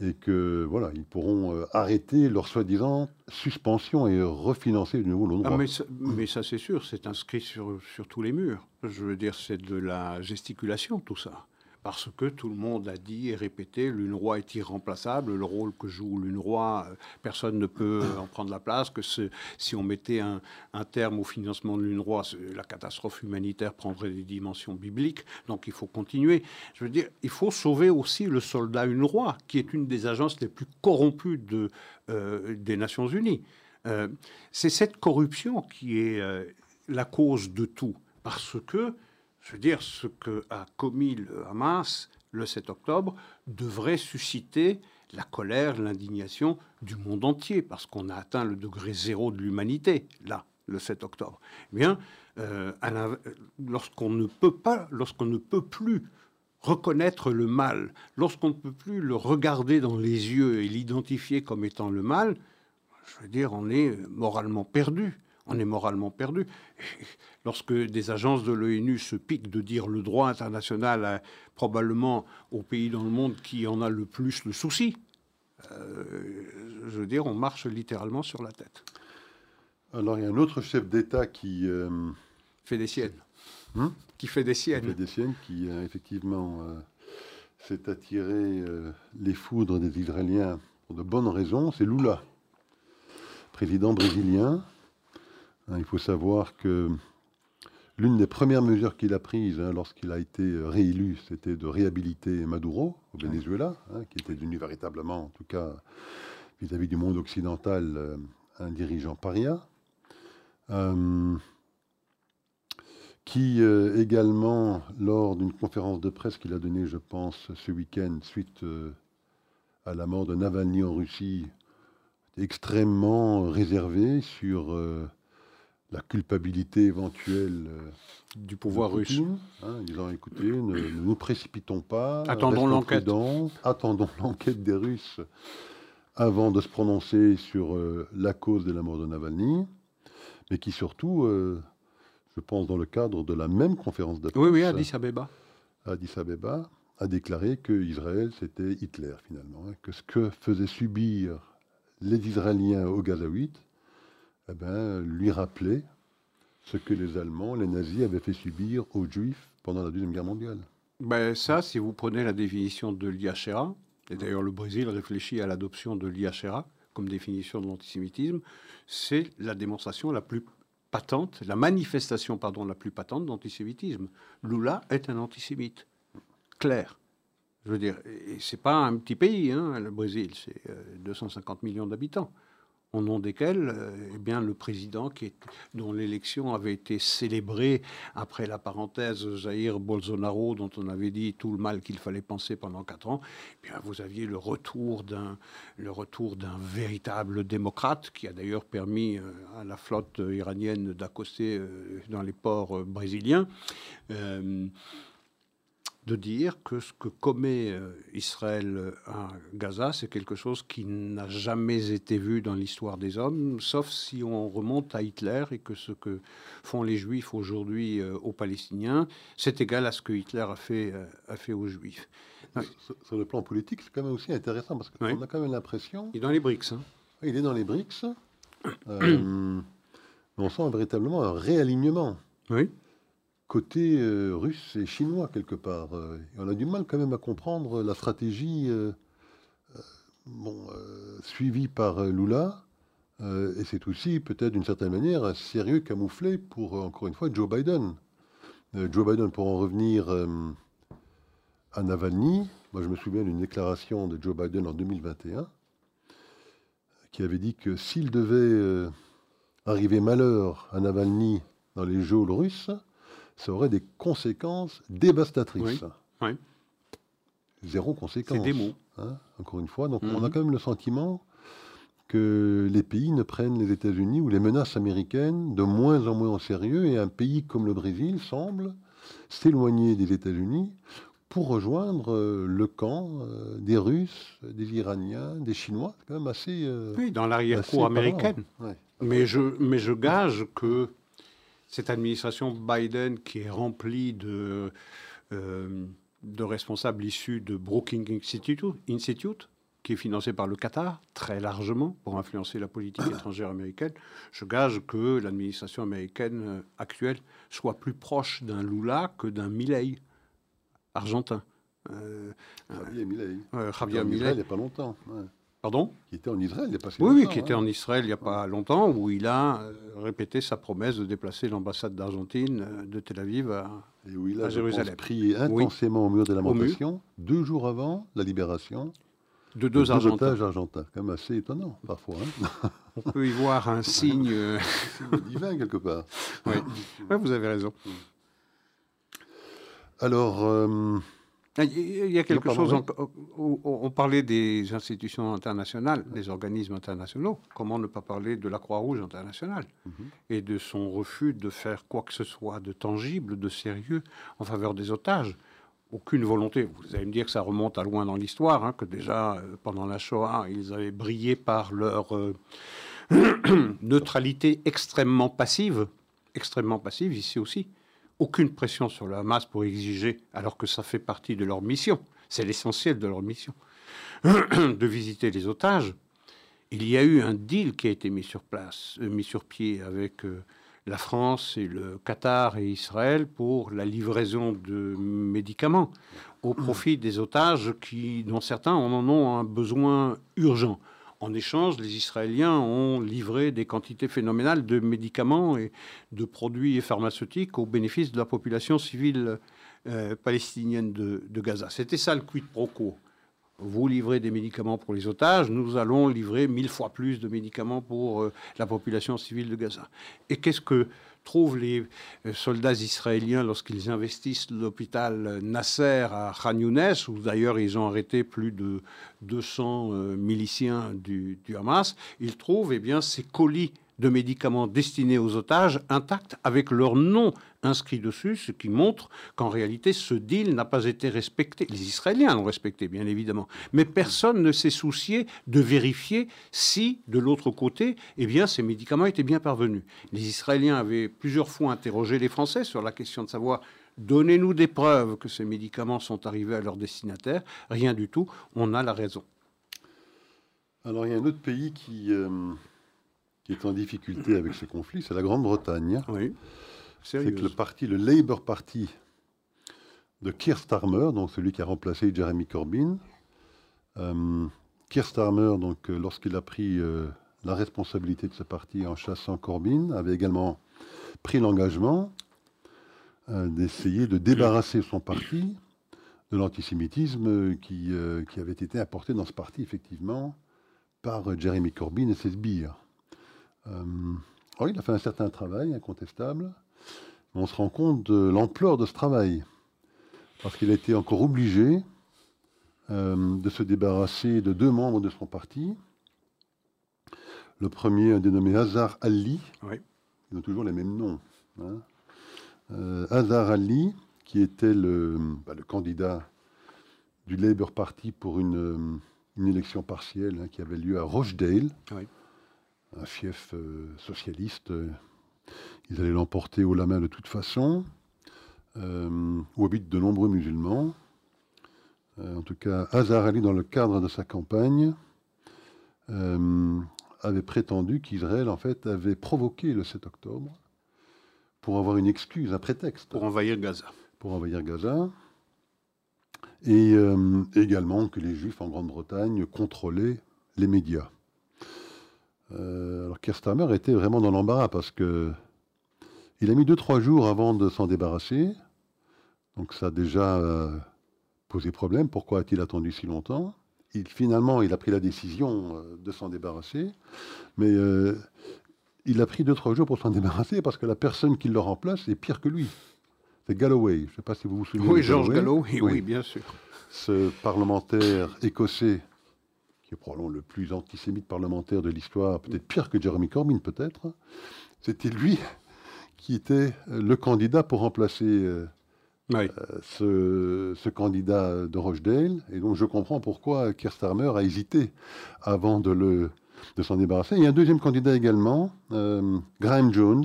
et que voilà, ils pourront euh, arrêter leur soi-disant suspension et refinancer de nouveau l'endroit.
Ah, mais, ça, mais ça, c'est sûr, c'est inscrit sur, sur tous les murs. Je veux dire, c'est de la gesticulation, tout ça parce que tout le monde a dit et répété l'UNRWA est irremplaçable, le rôle que joue l'UNRWA, euh, personne ne peut *coughs* en prendre la place, que si on mettait un, terme au financement de l'UNRWA, la catastrophe humanitaire prendrait des dimensions bibliques, donc il faut continuer. Je veux dire, il faut sauver aussi le soldat UNRWA, qui est une des agences les plus corrompues de, euh, des Nations Unies. Euh, c'est cette corruption qui est la cause de tout, parce que je veux dire, ce que a commis le Hamas le 7 octobre devrait susciter la colère, l'indignation du monde entier, parce qu'on a atteint le degré zéro de l'humanité, là, le 7 octobre. Eh bien, euh, lorsqu'on ne peut pas, lorsqu'on ne peut plus reconnaître le mal, lorsqu'on ne peut plus le regarder dans les yeux et l'identifier comme étant le mal, je veux dire, on est moralement perdu on est moralement perdu. Lorsque des agences de l'ONU se piquent de dire le droit international probablement au pays dans le monde qui en a le plus le souci, je veux dire, on marche littéralement sur la tête.
Alors, il y a un autre chef d'État qui...
fait des siennes. Hmm? Qui fait des siennes.
Qui fait des siennes, qui effectivement s'est attiré les foudres des Israéliens pour de bonnes raisons, c'est Lula, président brésilien. Hein, il faut savoir que l'une des premières mesures qu'il a prises hein, lorsqu'il a été réélu, c'était de réhabiliter Maduro au Venezuela, hein, qui était devenu véritablement, en tout cas vis-à-vis du monde occidental, euh, un dirigeant paria. Euh, qui euh, également, lors d'une conférence de presse qu'il a donnée, je pense, ce week-end, suite à la mort de Navalny en Russie, extrêmement réservé sur la culpabilité éventuelle euh,
du pouvoir russe.
Hein, ils ont écouté, ne, nous précipitons pas.
Attendons l'enquête.
Attendons *laughs* l'enquête des Russes avant de se prononcer sur euh, la cause de la mort de Navalny, mais qui surtout, je pense, dans le cadre de la même conférence
presse. Oui, oui, Addis Abeba.
Addis Abeba a déclaré que Israël, c'était Hitler, finalement. Hein, que ce que faisaient subir les Israéliens aux Gazaouites, eh ben, lui rappelait ce que les Allemands, les nazis, avaient fait subir aux Juifs pendant la Deuxième Guerre mondiale.
Ben, ça, si vous prenez la définition de l'IHRA, et d'ailleurs le Brésil réfléchit à l'adoption de l'IHRA comme définition de l'antisémitisme, c'est la démonstration la plus patente, la manifestation pardon, la plus patente d'antisémitisme. Lula est un antisémite clair. Je veux dire, c'est pas un petit pays, hein, le Brésil, c'est 250 euh, millions d'habitants, au nom desquels, euh, eh bien, le président dont l'élection avait été célébrée après la parenthèse Jair Bolsonaro, dont on avait dit tout le mal qu'il fallait penser pendant quatre ans, eh bien, vous aviez le retour d'un, le retour d'un véritable démocrate qui a d'ailleurs permis euh, à la flotte iranienne d'accoster dans les ports brésiliens de dire que ce que commet euh, Israël euh, à Gaza, c'est quelque chose qui n'a jamais été vu dans l'histoire des hommes, sauf si on remonte à Hitler et que ce que font les Juifs aujourd'hui euh, aux Palestiniens, c'est égal à ce que Hitler a fait, a fait aux Juifs.
Sur le plan politique, c'est quand même aussi intéressant parce qu'on a quand même l'impression.
Il est dans les BRICS. Hein.
Il est dans les BRICS. *clears throat* on sent véritablement un réalignement.
Oui
côté euh, russe et chinois quelque part. Euh, on a du mal quand même à comprendre la stratégie euh, suivie par Lula. et c'est aussi peut-être d'une certaine manière un sérieux camouflé pour, encore une fois, Joe Biden. Joe Biden, pour en revenir à Navalny, moi je me souviens d'une déclaration de Joe Biden en 2021 qui avait dit que s'il devait arriver malheur à Navalny dans les geôles russes, ça aurait des conséquences dévastatrices.
Oui.
Zéro conséquence.
C'est des mots.
Hein, encore une fois. Donc on a mhm. quand même le sentiment que les pays ne prennent les États-Unis ou les menaces américaines de moins en moins au sérieux et un pays comme le Brésil semble s'éloigner des États-Unis pour rejoindre euh, le camp euh, des Russes, des Iraniens, des Chinois. C'est quand même assez.
Euh, oui, dans l'arrière-cour américaine. Mais, je, mais je gage que cette administration Biden qui est remplie de, euh, de responsables issus de Brookings Institute, Institute, qui est financé par le Qatar très largement pour influencer la politique étrangère américaine, je gage que l'administration américaine euh, actuelle soit plus proche d'un Lula que d'un Milley argentin.
Euh, Javier Milley.
Javier Milley.
Il n'y a pas longtemps.
Pardon
Qui était en Israël il n'y a pas
si longtemps. Oui, qui était hein. en Israël il n'y a pas longtemps, où il a euh, répété sa promesse de déplacer l'ambassade d'Argentine euh, de Tel Aviv à,
Et où il a, Jérusalem. prié intensément au mur de lamentation, deux jours avant la libération
de deux, Argentins.
argentins. quand même assez étonnant, parfois. Hein.
On peut y voir un *laughs* signe...
Euh, divin, quelque part. *laughs*
Oui, vous avez raison.
Alors...
il y a quelque chose, on, parlait des institutions internationales, des organismes internationaux. Comment ne pas parler de la Croix-Rouge internationale mhm. et de son refus de faire quoi que ce soit de tangible, de sérieux en faveur des otages? Aucune volonté. Vous allez me dire que ça remonte à loin dans l'histoire, hein, que déjà euh, pendant la Shoah, ils avaient brillé par leur euh, *clears throat* neutralité extrêmement passive, extrêmement passive ici aussi aucune pression sur le Hamas pour exiger, alors que ça fait partie de leur mission, c'est l'essentiel de leur mission, *clears throat* de visiter les otages. Il y a eu un deal qui a été mis sur place, euh, mis sur pied avec euh, la France et le Qatar et Israël pour la livraison de médicaments au profit des otages qui, dont certains en ont un besoin urgent. En échange, les Israéliens ont livré des quantités phénoménales de médicaments et de produits pharmaceutiques au bénéfice de la population civile euh, palestinienne de, de Gaza. C'était ça le quid pro quo vous livrez des médicaments pour les otages, nous allons livrer mille fois plus de médicaments pour euh, la population civile de Gaza. Et qu'est-ce que trouvent les euh, soldats israéliens lorsqu'ils investissent l'hôpital Nasser à Khan Younes, où d'ailleurs ils ont arrêté plus de 200 euh, miliciens du, du, Hamas? Ils trouvent eh bien, ces colis de médicaments destinés aux otages intacts avec leur nom inscrit dessus, ce qui montre qu'en réalité ce deal n'a pas été respecté. Les Israéliens l'ont respecté, bien évidemment, mais personne ne s'est soucié de vérifier si, de l'autre côté, eh bien, ces médicaments étaient bien parvenus. Les Israéliens avaient plusieurs fois interrogé les Français sur la question de savoir Donnez-nous des preuves que ces médicaments sont arrivés à leur destinataire. Rien du tout. On a la raison.
Alors, il y a un autre pays qui, euh, qui est en difficulté avec ce conflit, c'est la Grande-Bretagne.
Oui.
C'est que le parti, le Labour Party de Keir Starmer, donc celui qui a remplacé Jeremy Corbyn, euh, Keir Starmer, donc euh, lorsqu'il a pris euh, la responsabilité de ce parti en chassant Corbyn, avait également pris l'engagement d'essayer de débarrasser son parti de l'antisémitisme qui, qui, avait été apporté dans ce parti, effectivement, par Jeremy Corbyn et ses sbires. Oh, il a fait un certain travail, incontestable. On se rend compte de l'ampleur de ce travail. Parce qu'il a été encore obligé euh, de se débarrasser de deux membres de son parti. Le premier, un dénommé Hazar Ali. Ils ont toujours les mêmes noms. Hein. Euh, Hazar Ali, qui était le, bah, candidat du Labour Party pour une, élection partielle hein, qui avait lieu à Rochdale, un fief euh, socialiste. ils allaient l'emporter au la main de toute façon, euh, où habitent de nombreux musulmans. Euh, en tout cas, Hazar Ali, dans le cadre de sa campagne, avait prétendu qu'Israël, en fait, avait provoqué le 7 octobre pour avoir une excuse, un prétexte.
Pour envahir Gaza.
Pour envahir Gaza. Et également que les Juifs en Grande-Bretagne contrôlaient les médias. Euh, alors Kerstammer était vraiment dans l'embarras parce que il a mis 2-3 jours avant de s'en débarrasser. Donc ça a déjà euh, posé problème. Pourquoi a-t-il attendu si longtemps? Il, Finalement, il a pris la décision euh, de s'en débarrasser. Mais il a pris 2-3 jours pour s'en *laughs* débarrasser parce que la personne qui le remplace est pire que lui. C'est Galloway. Je ne sais pas si vous vous souvenez.
Oui, George Galloway, oui, bien sûr.
Ce parlementaire écossais probablement le plus antisémite parlementaire de l'histoire, peut-être pire que Jeremy Corbyn, peut-être. C'était lui qui était le candidat pour remplacer euh, euh, ce, candidat de Rochdale. Et donc je comprends pourquoi Keir Starmer a hésité avant de, le, de s'en débarrasser. Il y a un deuxième candidat également, euh, Graham Jones,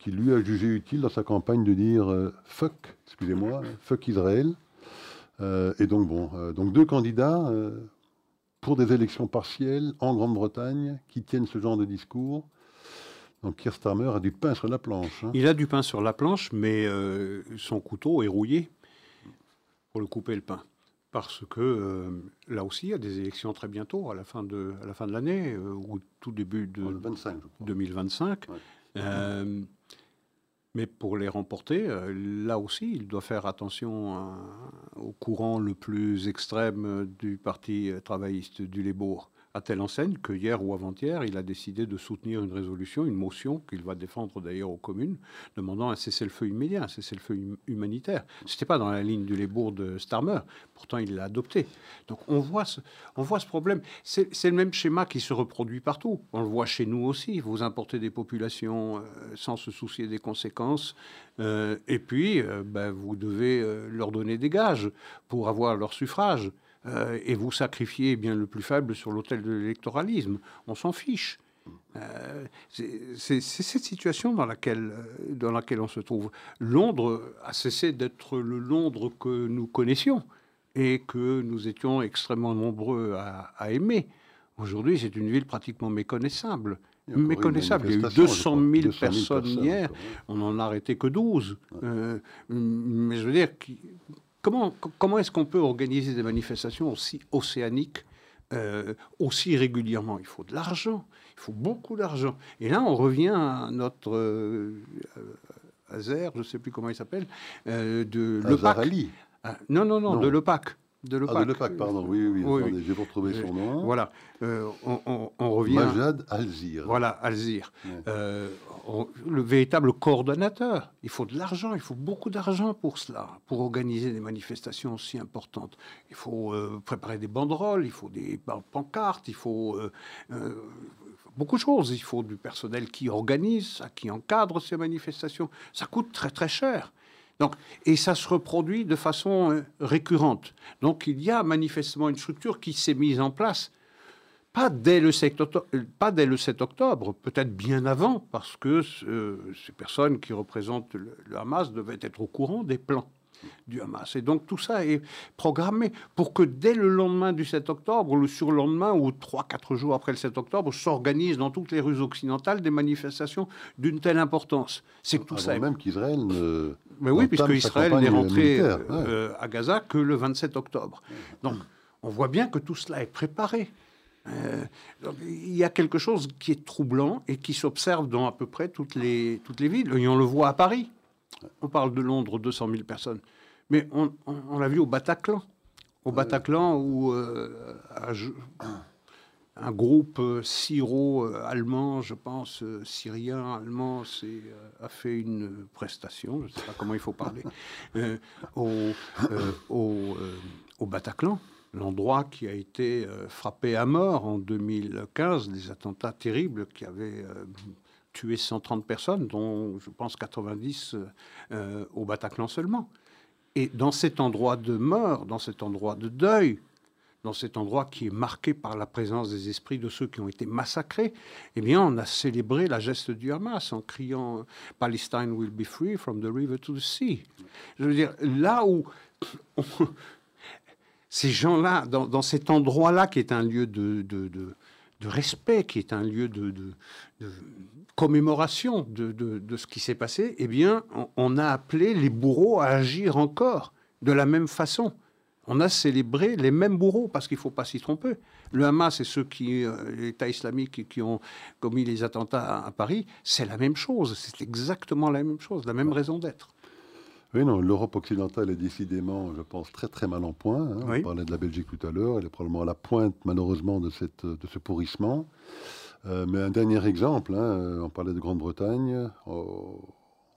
qui lui a jugé utile dans sa campagne de dire fuck, excusez-moi, fuck Israël. et donc bon, donc deux candidats pour des élections partielles en Grande-Bretagne qui tiennent ce genre de discours. Donc Keir Starmer a du pain sur la planche. Hein.
Il a du pain sur la planche, mais euh, son couteau est rouillé pour le couper le pain. Parce que euh, là aussi, il y a des élections très bientôt, à la fin de, à la fin de l'année, euh, ou tout début de
25,
2025. Mais pour les remporter, euh, là aussi, il doit faire attention au courant le plus extrême du Parti travailliste du Labour à telle enseigne que hier ou avant-hier, il a décidé de soutenir une résolution, une motion qu'il va défendre d'ailleurs aux communes, demandant un cessez-le-feu immédiat, un cessez-le-feu humanitaire. Ce n'était pas dans la ligne du Lébourg de Starmer, pourtant il l'a adopté. Donc on voit ce, on voit ce problème. C'est le même schéma qui se reproduit partout. On le voit chez nous aussi. Vous importez des populations euh, sans se soucier des conséquences, euh, et puis euh, ben, vous devez leur donner des gages pour avoir leur suffrage. Euh, et vous sacrifiez bien le plus faible sur l'autel de l'électoralisme. On s'en fiche. Euh, c'est cette situation dans laquelle, dans laquelle on se trouve. Londres a cessé d'être le Londres que nous connaissions et que nous étions extrêmement nombreux à, aimer. Aujourd'hui, c'est une ville pratiquement méconnaissable. Méconnaissable. Il y a eu 200 000, personnes, hier. On n'en a arrêté que 12. Euh, mais je veux dire, comment, comment est-ce qu'on peut organiser des manifestations aussi océaniques euh, aussi régulièrement? Il faut de l'argent, il faut beaucoup d'argent. Et là, on revient à notre euh, Azer, je ne sais plus comment il s'appelle, euh, de l'EPAC. Ah, non, non, non, de l'EPAC.
De l'EPAC. Ah, de l'EPAC, pardon, oui, oui, oui. Je vais retrouver son nom.
Voilà, on, on, revient...
Majad Alzir.
Voilà, Alzir le véritable coordonnateur. Il faut de l'argent, il faut beaucoup d'argent pour cela, pour organiser des manifestations aussi importantes. Il faut euh, préparer des banderoles, il faut des pancartes, il faut euh, euh, beaucoup de choses. Il faut du personnel qui organise, qui encadre ces manifestations. Ça coûte très très cher. Donc, et ça se reproduit de façon récurrente. Donc il y a manifestement une structure qui s'est mise en place pas dès le 7 octobre, pas dès le 7 octobre peut-être bien avant, parce que ces personnes qui représentent le, Hamas devaient être au courant des plans du Hamas. Et donc tout ça est programmé pour que dès le lendemain du 7 octobre, ou le surlendemain, ou 3-4 jours après le 7 octobre, s'organisent dans toutes les rues occidentales des manifestations d'une telle importance.
C'est que tout ça. même qu'Israël ne.
Mais oui, puisque Israël n'est rentré euh, à Gaza que le 27 octobre. Donc on voit bien que tout cela est préparé. Euh, il y a quelque chose qui est troublant et qui s'observe dans à peu près toutes les, toutes les villes. Et on le voit à Paris. On parle de Londres, 200 000 personnes. Mais on, on, l'a vu au Bataclan. Au Bataclan, où euh, un, groupe euh, syro-allemand, je pense, syrien, allemand, a fait une prestation, je ne sais pas comment il faut parler, *laughs* au, au, au Bataclan l'endroit qui a été euh, frappé à mort en 2015, des attentats terribles qui avaient euh, tué 130 personnes, dont je pense 90 euh, au Bataclan seulement. Et dans cet endroit de mort, dans cet endroit de deuil, dans cet endroit qui est marqué par la présence des esprits de ceux qui ont été massacrés, eh bien, on a célébré la geste du Hamas en criant Palestine will be free from the river to the sea. Je veux dire, là où *laughs* ces gens-là, dans, cet endroit-là qui est un lieu de, respect, qui est un lieu de, commémoration de, ce qui s'est passé, eh bien, on, a appelé les bourreaux à agir encore de la même façon. On a célébré les mêmes bourreaux, parce qu'il ne faut pas s'y tromper. Le Hamas et ceux qui, euh, l'État islamique, qui ont commis les attentats à Paris, c'est la même chose. C'est exactement la même chose, la même raison d'être.
Oui, non, l'Europe occidentale est décidément, je pense, très très mal en point. Hein. On parlait de la Belgique tout à l'heure, elle est probablement à la pointe, malheureusement, de, cette, de ce pourrissement. Euh, mais un dernier exemple, hein, on parlait de Grande-Bretagne,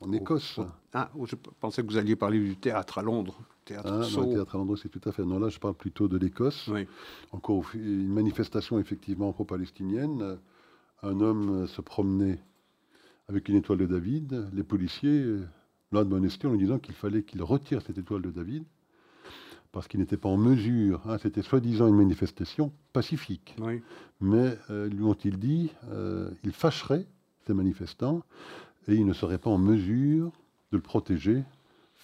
en Écosse.
Ah, je pensais que vous alliez parler du théâtre à Londres.
Théâtre, ah, le théâtre à Londres, c'est tout à fait. Non, là, je parle plutôt de l'Écosse. Oui. Encore une manifestation, effectivement, pro-palestinienne. Un homme se promenait avec une étoile de David. Les policiers l'ont admonesté en lui disant qu'il fallait qu'il retire cette étoile de David parce qu'il n'était pas en mesure, hein, c'était soi-disant une manifestation pacifique, mais euh, lui ont-ils dit, euh, il fâcherait ces manifestants et il ne serait pas en mesure de le protéger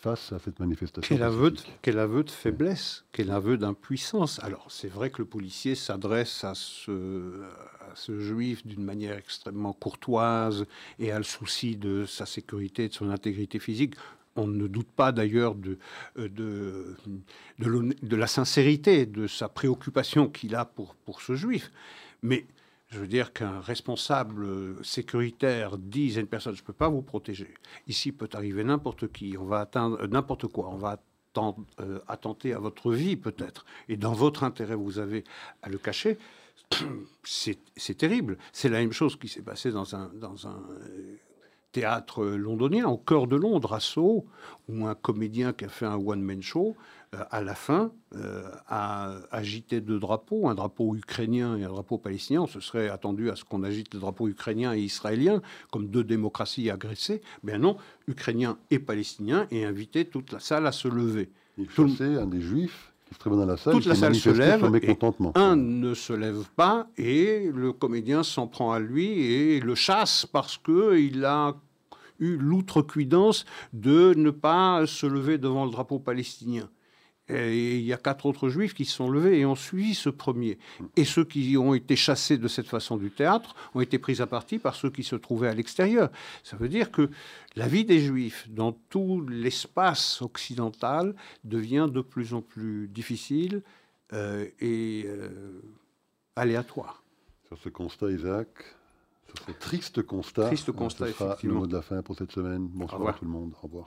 face à cette manifestation.
Quel aveu, de, quel aveu de faiblesse, quel aveu d'impuissance. Alors c'est vrai que le policier s'adresse à ce, ce juif d'une manière extrêmement courtoise et a le souci de sa sécurité, de son intégrité physique. On ne doute pas d'ailleurs de, euh, de, de, la sincérité de sa préoccupation qu'il a pour, pour ce juif. Mais je veux dire qu'un responsable sécuritaire dise à une personne, je ne peux pas vous protéger. Ici peut arriver n'importe qui, on va atteindre n'importe quoi, on va euh, attenter à votre vie peut-être. Et dans votre intérêt, vous avez à le cacher *clears throat* c'est terrible. C'est la même chose qui s'est passé dans un, dans un euh, théâtre londonien, au cœur de Londres, à Sceaux, où un comédien qui a fait un one-man show, euh, à la fin, euh, a agité deux drapeaux, un drapeau ukrainien et un drapeau palestinien. On se serait attendu à ce qu'on agite le drapeau ukrainien et israélien comme deux démocraties agressées. Mais non, ukrainien et palestinien, et invité toute la salle à se lever.
Il chassait un des juifs dans la salle,
toute la salle se lève,
mécontentement.
un ne se lève pas et le comédien s'en prend à lui et le chasse parce qu'il a eu l'outrecuidance de ne pas se lever devant le drapeau palestinien. Et il y a quatre autres juifs qui se sont levés et ont suivi ce premier. Et ceux qui ont été chassés de cette façon du théâtre ont été pris à partie par ceux qui se trouvaient à l'extérieur. Ça veut dire que la vie des juifs dans tout l'espace occidental devient de plus en plus difficile euh, et euh, aléatoire.
Sur ce constat, Isaac, sur ce triste constat,
triste constat
ce sera le mot de la fin pour cette semaine. Bonsoir à tout le monde. Au revoir.